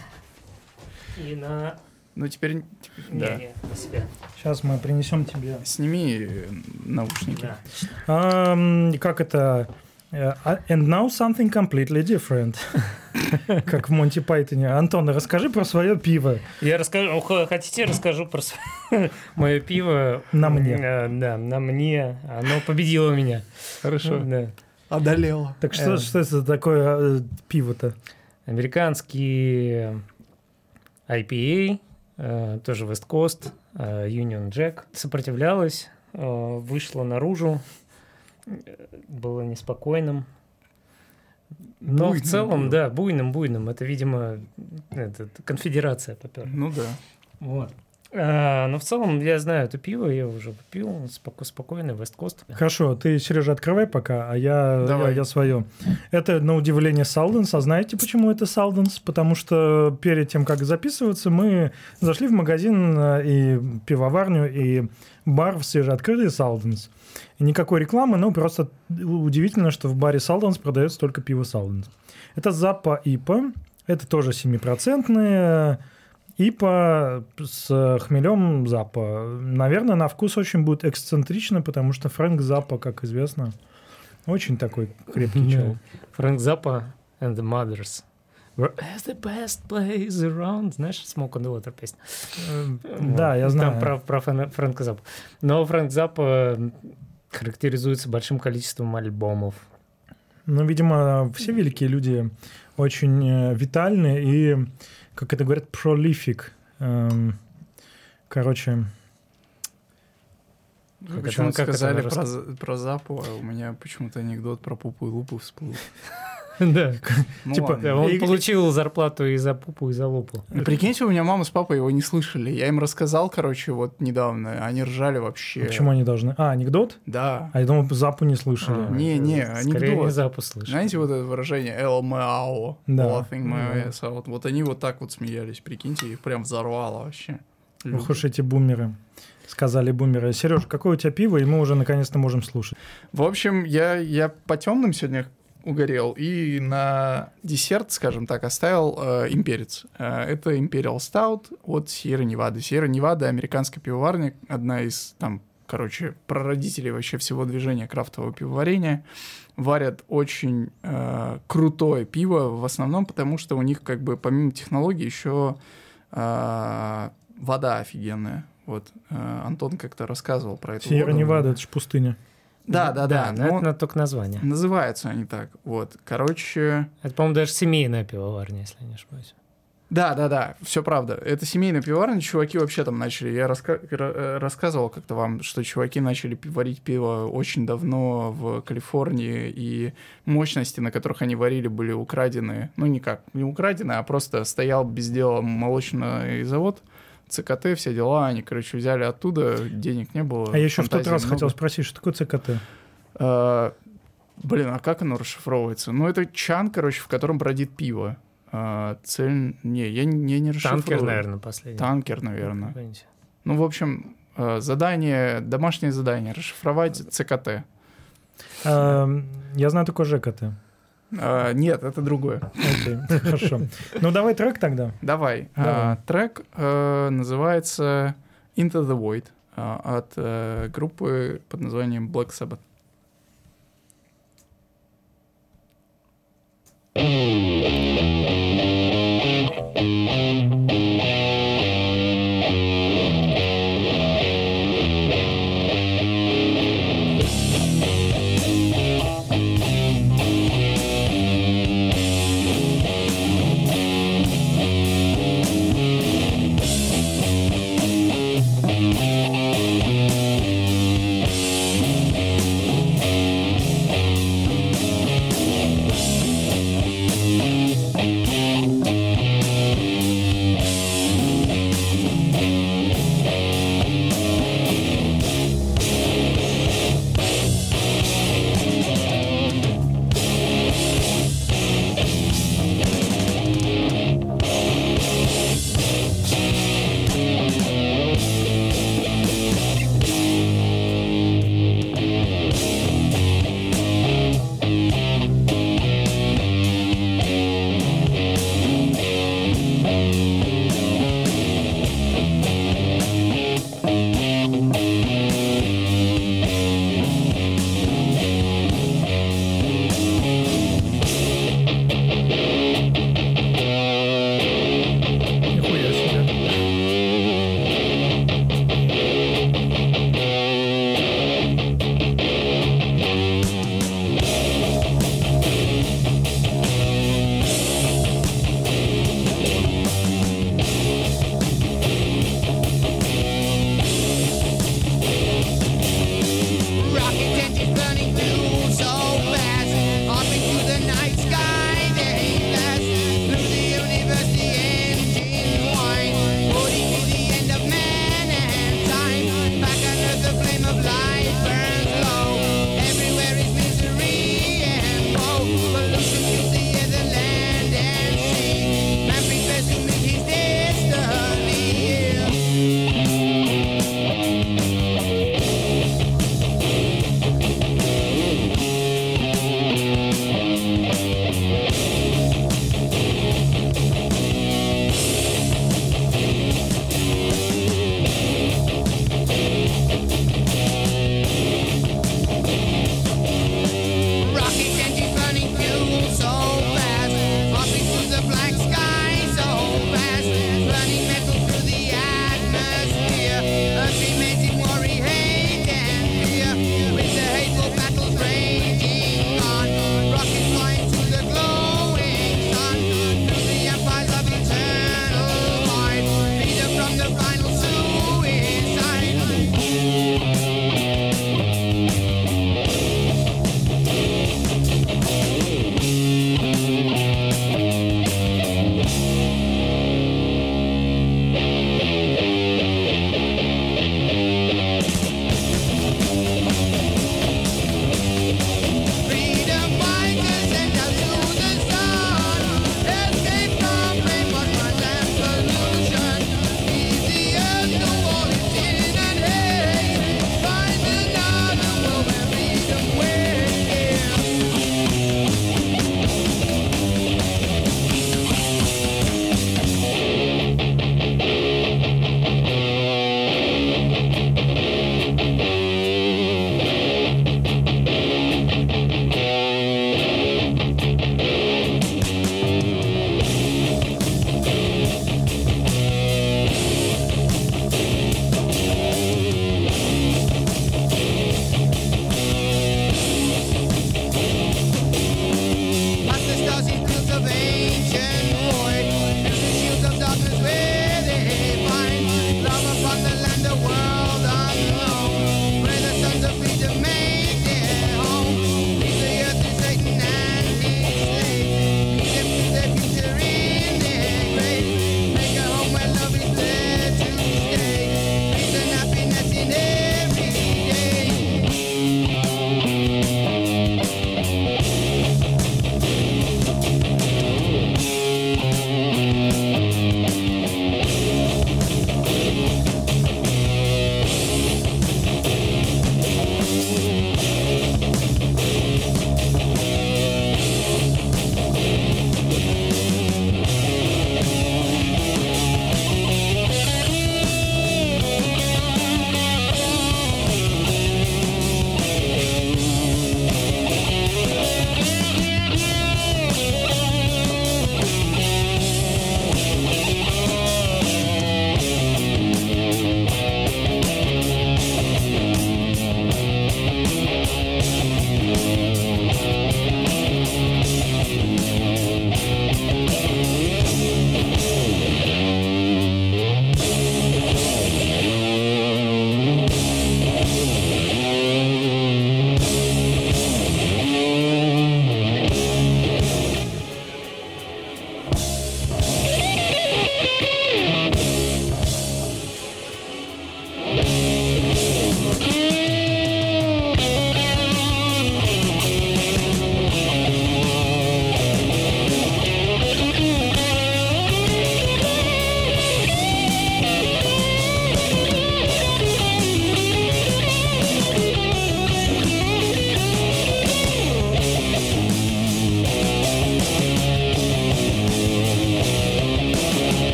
И на... Ну теперь... Да. не, на себя. Сейчас мы принесем тебе. Сними э, наушники. Да. Ам, как это? Э, а- And now something completely different. Как в Монти Пайтоне. Антон, расскажи про свое пиво. Я расскажу, хотите, расскажу про мое пиво. На мне. Э, Да, на мне. Оно победило меня. Хорошо. Да. Одолела. Так что, что это такое э, пиво-то? Американский IPA, тоже West Coast, э, Union Jack. Сопротивлялась, э, вышла наружу, э, было неспокойным. Но Буйным в целом, было. да, буйным, буйным. Это, видимо, это, конфедерация попер. Ну да. Вот. А, но в целом я знаю это пиво, я уже попил, споко- спокойный, West Coast. Хорошо, ты, Сережа, открывай пока, а я, Давай. я, я свое. Это, на удивление, Салденс. А знаете, почему это Салденс? Потому что перед тем, как записываться, мы зашли в магазин э, и пивоварню, и бар в свежеоткрытый Салденс. Никакой рекламы, но просто удивительно, что в баре Салденс продается только пиво Салденс. Это Запа ИПА, это тоже 7-процентные, ИПА с хмелем Запа. Наверное, на вкус очень будет эксцентрично, потому что Фрэнк Запа, как известно, очень такой крепкий Да. чел. Фрэнк Заппа and the Mothers. We're as the best place around. Знаешь, Smoke on the Water песня? Да, я Там знаю. про, про Фрэн- Фрэнка Заппа. Но Фрэнк Заппа характеризуется большим количеством альбомов. Ну, видимо, все великие люди очень э, витальны и, как это говорят, prolific. Эм, короче, Как это- Почему как это сказали на про, про запу, а у меня почему-то анекдот про пупу и лупу всплыл. Да. Ну Типа. Он получил зарплату и за пупу, и за лупу. Ну, Прикиньте, у меня мама с папой его не слышали. Я им рассказал, короче, вот недавно. Они ржали вообще. почему они должны... А, анекдот? Да. А я думал, Запу не слышали. А, Не, не, Скорее анекдот. не запу слышал. Знаете вот это выражение? Да. Laughing my ass out. Вот они вот так вот смеялись, прикиньте, их прям взорвало вообще. Ох уж эти бумеры. Сказали бумеры. Сереж, какое у тебя пиво, и мы уже наконец-то можем слушать. В общем, я, я по темным сегодня угорел и на десерт, скажем так, оставил э, имперец. Э, это Imperial Stout от Sierra Nevada. Sierra Nevada — американская пивоварня, одна из там, короче, прародителей вообще всего движения крафтового пивоварения. Варят очень э, крутое пиво, в основном потому, что у них как бы помимо технологий еще э, вода офигенная. Вот э, Антон как-то рассказывал про это. Сьерра Невада, это же пустыня. Да, да, да. но но это на- только название. Называются они так. Вот. Короче. Это, по-моему, даже семейная пивоварня, если я не ошибаюсь. Да, да, да, все правда. Это семейная пивоварня, чуваки вообще там начали. Я раска- ра- рассказывал как-то вам, что чуваки начали варить пиво очень давно в Калифорнии, и мощности, на которых они варили, были украдены. Ну, никак, не украдены, а просто стоял без дела молочный завод, ЦКТ, все дела. Они, короче, взяли оттуда, денег не было. А я еще в тот раз много. хотел спросить, что такое ЦКТ? А, Блин, а как оно расшифровывается? Ну, это чан, короче, в котором бродит пиво. А, цель... Не, я, не- я не расшифрую. Танкер, наверное, последний. Танкер, наверное. Какой-нибудь. Ну, в общем, э, задание, домашнее задание, расшифровать ЦКТ. Эм, Я знаю только ЖКТ. А, Нет, это другое. Окей, хорошо. Ну, давай трек тогда. Давай. Давай. А, Трек э, называется Into the Void а, от э, группы под названием Black Sabbath.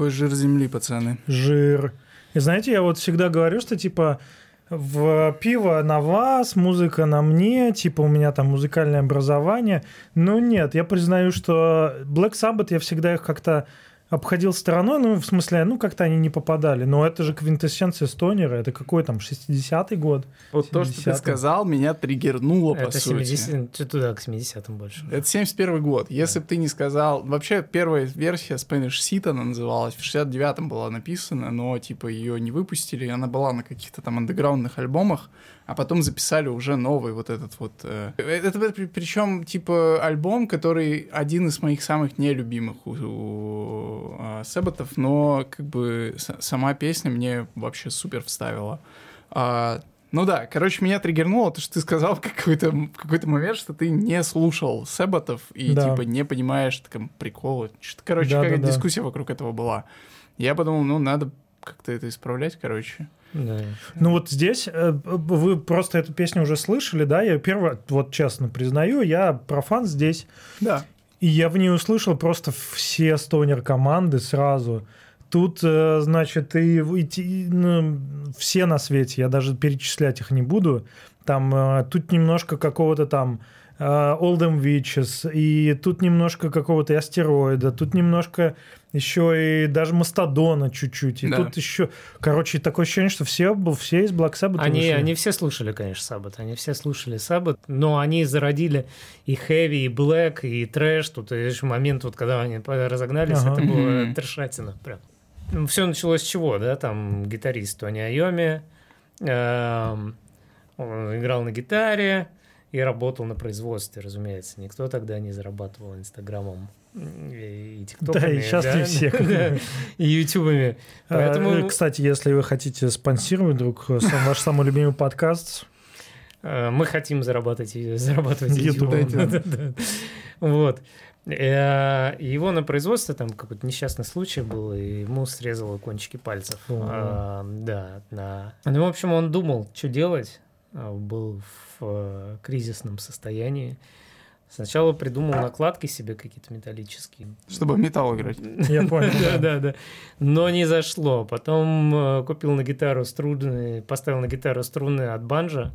Такой жир земли, пацаны. жир. И знаете, я вот всегда говорю, что типа в пиво на вас, музыка на мне, типа у меня там музыкальное образование. Ну нет, я признаю, что Black Sabbath я всегда их как-то обходил стороной, ну, в смысле, ну, как-то они не попадали. Но это же квинтэссенция Стонера, это какой там, 60-й год? Вот то, что ты 70-м. сказал, меня триггернуло, по Это сути. 70 что туда, к 70-м больше. Это 71 год. Если бы ты не сказал... Вообще, первая версия Spanish Seat она называлась. В 69-м была написана, но, типа, ее не выпустили. Она была на каких-то там андеграундных альбомах, а потом записали уже новый вот этот вот... э, Это, причем, типа, альбом, который один из моих самых нелюбимых у, у э, Сэбботов, но, как бы, с- сама песня мне вообще супер вставила. А, ну да, короче, меня триггернуло то, что ты сказал в какой-то, в какой-то момент, что ты не слушал Сэбботов и, Да. типа, не понимаешь там приколы. Что-то, короче, Да, да, какая-то да. дискуссия вокруг этого была. Я подумал, ну, надо как-то это исправлять, короче. Да. Ну вот здесь э, вы просто эту песню уже слышали, да? Я первый, вот честно признаю, я профан здесь. Да. И я в ней услышал просто все стонер команды сразу. Тут, э, значит, и, и ну, все на свете, я даже перечислять их не буду. Там э, тут немножко какого-то там э, Oldham Witches, и тут немножко какого-то астероида, тут немножко еще и даже Мастодона чуть-чуть, и Да. тут еще, короче, такое ощущение, что все, был- все из Black Sabbath Они, вышли. они все слушали, конечно, Саббат. Они все слушали Саббат, но они зародили и хэви, и блэк, и трэш. Тут еще момент, вот, когда они разогнались, Ага. это было Мгм. трешатина. Прям. все началось с чего, да? Там гитарист Тони Айоми, эм, он играл на гитаре и работал на производстве, разумеется. Никто тогда не зарабатывал Инстаграмом и, ТикТоками. Да, и щас не все. да, и Ютубами. А, Поэтому... э, Кстати, если вы хотите спонсировать сам- ваш самый любимый подкаст, Э, Мы хотим зарабатывать, зарабатывать YouTube. Вот. Э, Его на производстве там какой-то несчастный случай был, и ему срезало кончики пальцев. А, Да, на... Ну, в общем, он думал, что делать. А, Был в э, кризисном состоянии. Сначала придумал накладки себе какие-то металлические. Чтобы металл играть. я понял. Да, да, да. Но не зашло. Потом э, купил на гитару струны, поставил на гитару струны от банджа,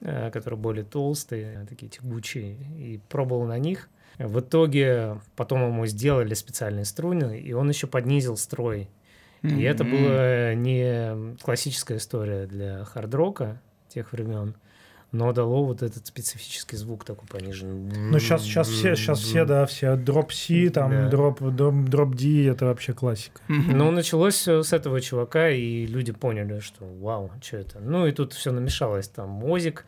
э, которые более толстые, такие тягучие, и пробовал на них. В итоге потом ему сделали специальные струны, и он еще поднизил строй. И это М. была не классическая история для хард-рока тех времен, но дало вот этот специфический звук такой пониженный. Ну, сейчас, сейчас все, сейчас все, да, все дроп C, там, Да. дроп, дроп, дроп D, это вообще классика. Ну, началось все с этого чувака, и люди поняли, что вау, что это. Ну, и тут все намешалось. Там Мозик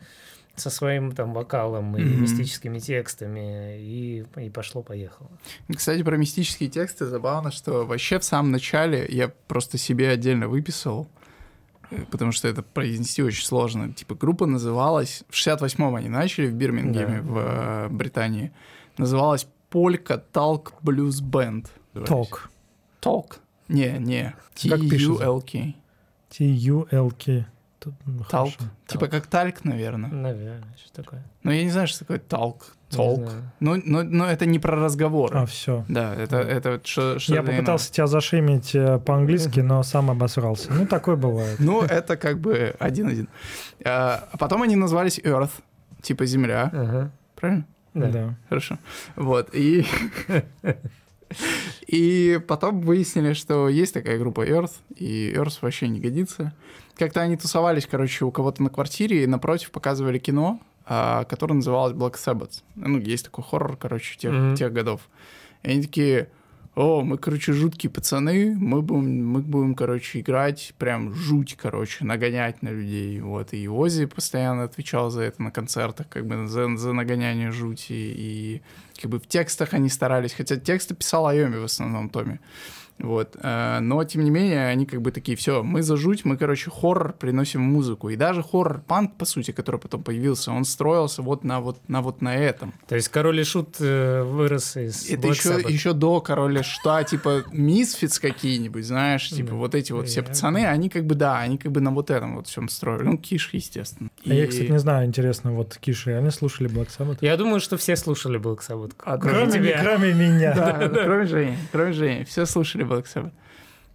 со своим там вокалом и мистическими текстами, и, и пошло-поехало. Кстати, про мистические тексты забавно, что вообще в самом начале я просто себе отдельно выписал, потому что это произнести очень сложно. Типа группа называлась... В 68-м они начали в Бирмингеме, Да. в э, Британии. Называлась Полька Талк Блюз Бенд. Ток. Толк? Не, не. T-U-L-K. T-U-L-K. Ну, Талк. хорошо. Типа как тальк, наверное. Наверное, что такое. Но я не знаю, что такое талк. Толк. Но, но, но это не про разговоры. А, все. Да, это, это что, что Я попытался тебя зашемить э, по-английски, но сам обосрался. Ну, такое бывает. Ну, это как бы один-один. А а потом они назвались Earth, типа Земля, Ага. правильно? Да. Да. Хорошо. Вот, и... И потом выяснили, что есть такая группа Earth, и Earth вообще не годится. Как-то они тусовались, короче, у кого-то на квартире, и напротив показывали кино, а, которое называлось Black Sabbath. Ну, есть такой хоррор, короче, тех, Мгм. тех годов. И они такие, о, мы, короче, жуткие пацаны, мы будем, мы будем, короче, играть прям жуть, короче, нагонять на людей, вот. И Ози постоянно отвечал за это на концертах, как бы за, за нагоняние жути, и как бы в текстах они старались, хотя тексты писал Айоми в основном Томе. Вот. э, Но, тем не менее, они как бы такие, все, мы за жуть, мы, короче, хоррор приносим в музыку. И даже хоррор-панк, по сути, который потом появился, он строился вот на вот на, вот на этом. То есть Король и Шут э, вырос из Это Black еще, Sabbath. еще до короля шта, типа Мисфиц какие-нибудь, знаешь, типа Да. вот эти вот все пацаны, они как бы, да, они как бы на вот этом вот всем строили. Ну, Киш, естественно. А я, кстати, не знаю, интересно, вот Киши, они слушали Black Sabbath? Я думаю, что все слушали Black Sabbath. А, кроме Кроме, тебя. кроме меня. Да, кроме Жени, кроме Жени. Все слушали Black Sabbath.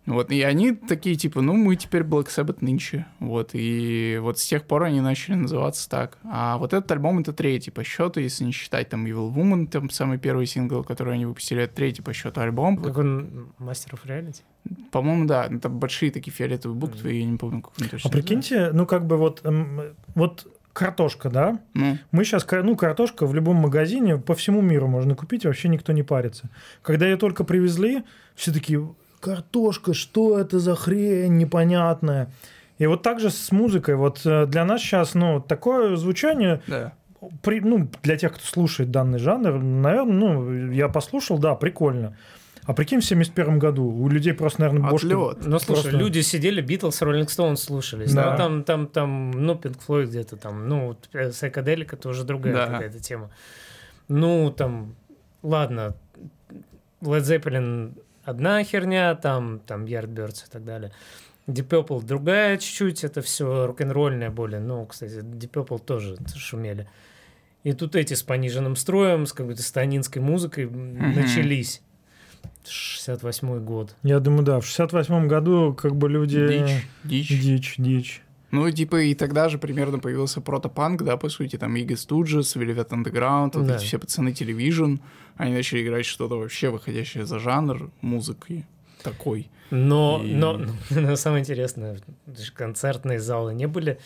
Вот, и они такие, типа, ну, мы теперь Black Sabbath нынче. Вот, и вот с тех пор они начали называться так. А вот этот альбом — это третий по счету, если не считать там Evil Woman, там самый первый сингл, который они выпустили, это третий по счету альбом. Как он Master of Reality? По-моему, да, там большие такие фиолетовые буквы, я не помню, как он точно А прикиньте, ну как бы вот, эм, вот картошка, да? Ну, Мы сейчас, ну, картошка в любом магазине по всему миру можно купить, вообще никто не парится. Когда ее только привезли, все такие, картошка, что это за хрень непонятная? И вот так же с музыкой. Вот э, для нас сейчас, ну, такое звучание, да. при, ну, для тех, кто слушает данный жанр, наверное, ну, я послушал, да, прикольно. А прикинь, в 71 году у людей просто, наверное, бошки... Отлет. Ну, слушай, Просто- люди сидели, Битлз, Роллинг Стоунс слушались. Да. Да. Там, там, там, ну, Пинк Флойд где-то там, ну, вот, э, Сайкаделика это уже другая Да. какая-то тема. Ну, там, ладно, Led Zeppelin одна херня, там, там Yardbirds и так далее. Deep Purple другая чуть-чуть, это все рок-н-ролльное более. Ну, кстати, Deep Purple тоже шумели. И тут эти с пониженным строем, с какой-то станинской музыкой м, начались. 68 год. Я думаю, да, в 68 году как бы люди... Дичь, дичь. Дичь, дичь. Ну, типа, и тогда же примерно появился протопанк, да, по сути, там Игги Студжес, Velvet Underground, вот Да. эти все пацаны Television, они начали играть что-то вообще выходящее за жанр музыки такой. Но, И- но, но самое интересное, концертные залы не были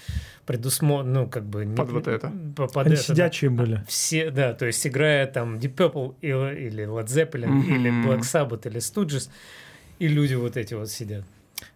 предусмотрены, ну, как бы... не- Под вот это. по- под Они это, да. сидячие были. Все, да, то есть играя там Deep Purple или, или Led Zeppelin, Мгм. или Black Sabbath, или Stooges, и люди вот эти вот сидят.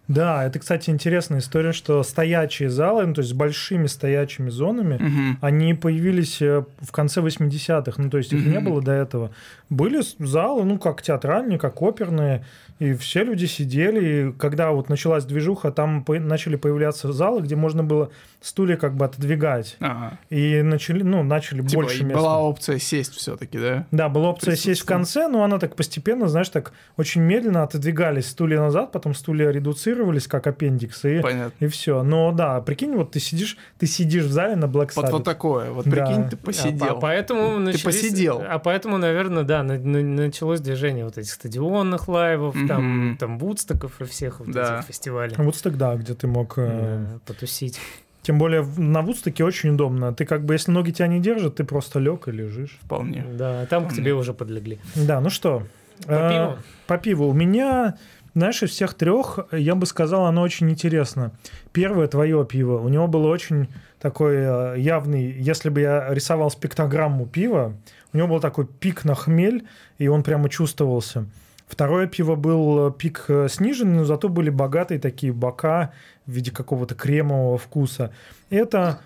Да, это, кстати, интересная история, что стоячие залы, ну, то есть с большими стоячими зонами, Мгм. они появились э, в конце 80-х, ну, то есть их не Мгм. было до этого. Были залы, ну, как театральные, как оперные, и все люди сидели, и когда вот началась движуха, там по- начали появляться залы, где можно было стулья как бы отодвигать, Ага. и начали, ну, начали Типа, больше места. была опция сесть все-таки, да? Да, была опция сесть в конце, но она так постепенно, знаешь, так очень медленно отодвигались стулья назад, потом стулья редуцировались как аппендикс, и, Понятно. и все. Но да, прикинь, вот ты сидишь, ты сидишь в зале на Black Вот, Sabbath. вот такое. Вот Да. прикинь, ты А, посидел. по- поэтому начались- посидел. А поэтому, наверное, да, на- на- началось движение вот этих стадионных лайвов, там, Мгм. там Вудстоков и всех вот Да. этих фестивалей. Вудсток, да, где ты мог... э, Да, потусить. Тем более на Вудстоке очень удобно. Ты как бы, если ноги тебя не держат, ты просто лег и лежишь. Вполне. Да, там к тебе уже подлегли. Да, ну что? По э, пиву? По пиву. У меня, знаешь, из всех трех, я бы сказал, оно очень интересно. Первое твое пиво. У него было очень такой э, явный, если бы я рисовал спектрограмму пива, у него был такой пик на хмель, и он прямо чувствовался. Второе пиво был э, пик э, сниженный, но зато были богатые такие бока в виде какого-то кремового вкуса. Это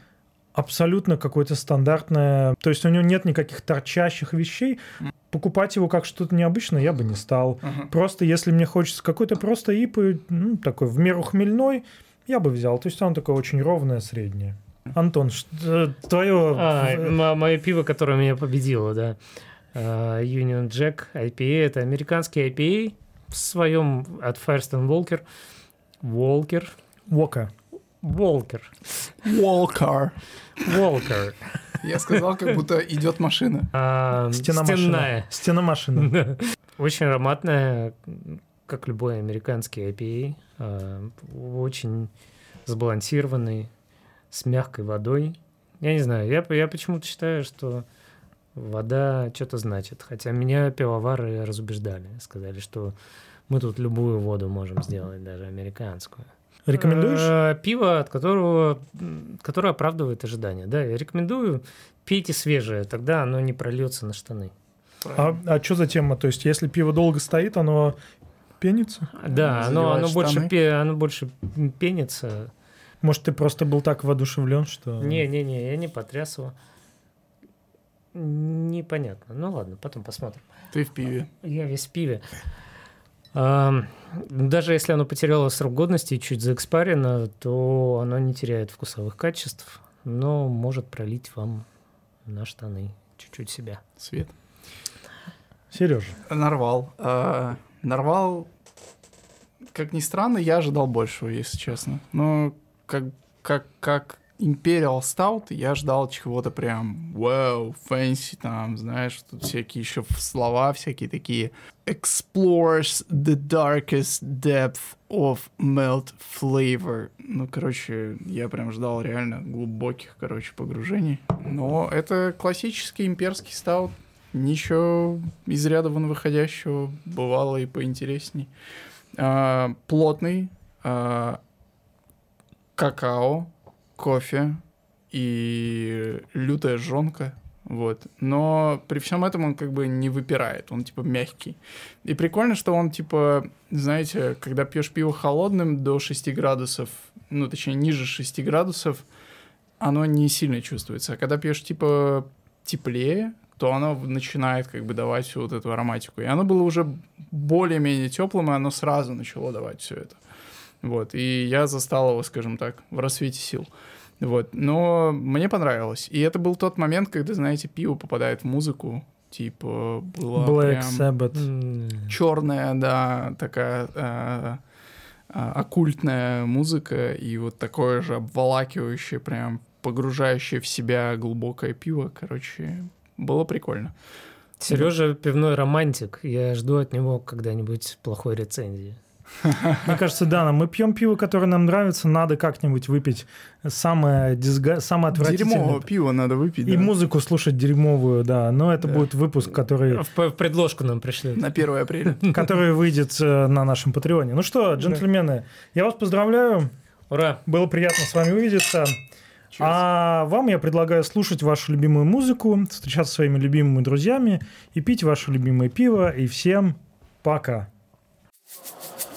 абсолютно какое-то стандартное... То есть у него нет никаких торчащих вещей. Покупать его как что-то необычное я бы не стал. Просто если мне хочется какой-то просто ипы, ну, такой в меру хмельной, я бы взял. То есть он такое очень ровное, среднее. Антон, что, твое... А, мое пиво, которое меня победило, да. А, Union Jack IPA. Это американский IPA в своем от Firestone Walker. Walker. Вока. Walker. Walker. Walker. Я сказал, как будто идет машина. А, Стена стенная. машина. Стена машина. Очень ароматная, как любой американский IPA. а, Очень сбалансированный, с мягкой водой. Я не знаю, я, я почему-то считаю, что вода что-то значит. Хотя меня пивовары разубеждали. Сказали, что мы тут любую воду можем сделать, даже американскую. Рекомендуешь? Э, Пиво, от которого, которое оправдывает ожидания. Да, я рекомендую. Пейте свежее, тогда оно не прольется на штаны. А, а что за тема? То есть если пиво долго стоит, оно пенится? Да, оно, оно, больше, оно больше пенится. Может, ты просто был так воодушевлен, что... Не-не-не, я не потряс его. Непонятно. Ну ладно, потом посмотрим. Ты в пиве. Я весь в пиве. Даже если оно потеряло срок годности и чуть заэкспайрено, то оно не теряет вкусовых качеств, но может пролить вам на штаны чуть-чуть себя. Свет. Сережа. Нарвал. А, Нарвал, как ни странно, я ожидал большего, если честно. Но как, как, как Imperial Stout я ждал чего-то прям вау, fancy там, знаешь, тут всякие еще слова всякие такие. Explores the darkest depth of melt flavor. Ну, короче, я прям ждал реально глубоких, короче, погружений. Но это классический имперский стаут. Ничего из ряда вон выходящего бывало и поинтересней. А, плотный, а, какао, кофе и лютая жонка. Вот. Но при всем этом он как бы не выпирает, он типа мягкий. И прикольно, что он типа, знаете, когда пьешь пиво холодным до 6 градусов, ну точнее ниже 6 градусов, оно не сильно чувствуется. А когда пьешь типа теплее, то оно начинает как бы давать всю вот эту ароматику. И оно было уже более-менее теплым, и оно сразу начало давать все это. Вот. И я застал его, скажем так, в рассвете сил. Вот. Но мне понравилось. И это был тот момент, когда, знаете, пиво попадает в музыку. Типа, было Black прям Sabbath. черная, да, такая э, э, оккультная музыка и вот такое же обволакивающее, прям погружающее в себя глубокое пиво. Короче, было прикольно. Сережа пивной романтик. Я жду от него когда-нибудь плохой рецензии. Мне кажется, да, мы пьем пиво, которое нам нравится, надо как-нибудь выпить самое, дисга... самое отвратительное. Дерьмовое пиво надо выпить. И да. музыку слушать дерьмовую, да. Но это Да. будет выпуск, который, В, в предложку нам пришли. На 1 апреля. который выйдет э, на нашем Патреоне. Ну что, джентльмены, я вас поздравляю. Ура! Было приятно с вами увидеться. А вам я предлагаю слушать вашу любимую музыку, встречаться со своими любимыми друзьями и пить ваше любимое пиво. И всем пока. Thank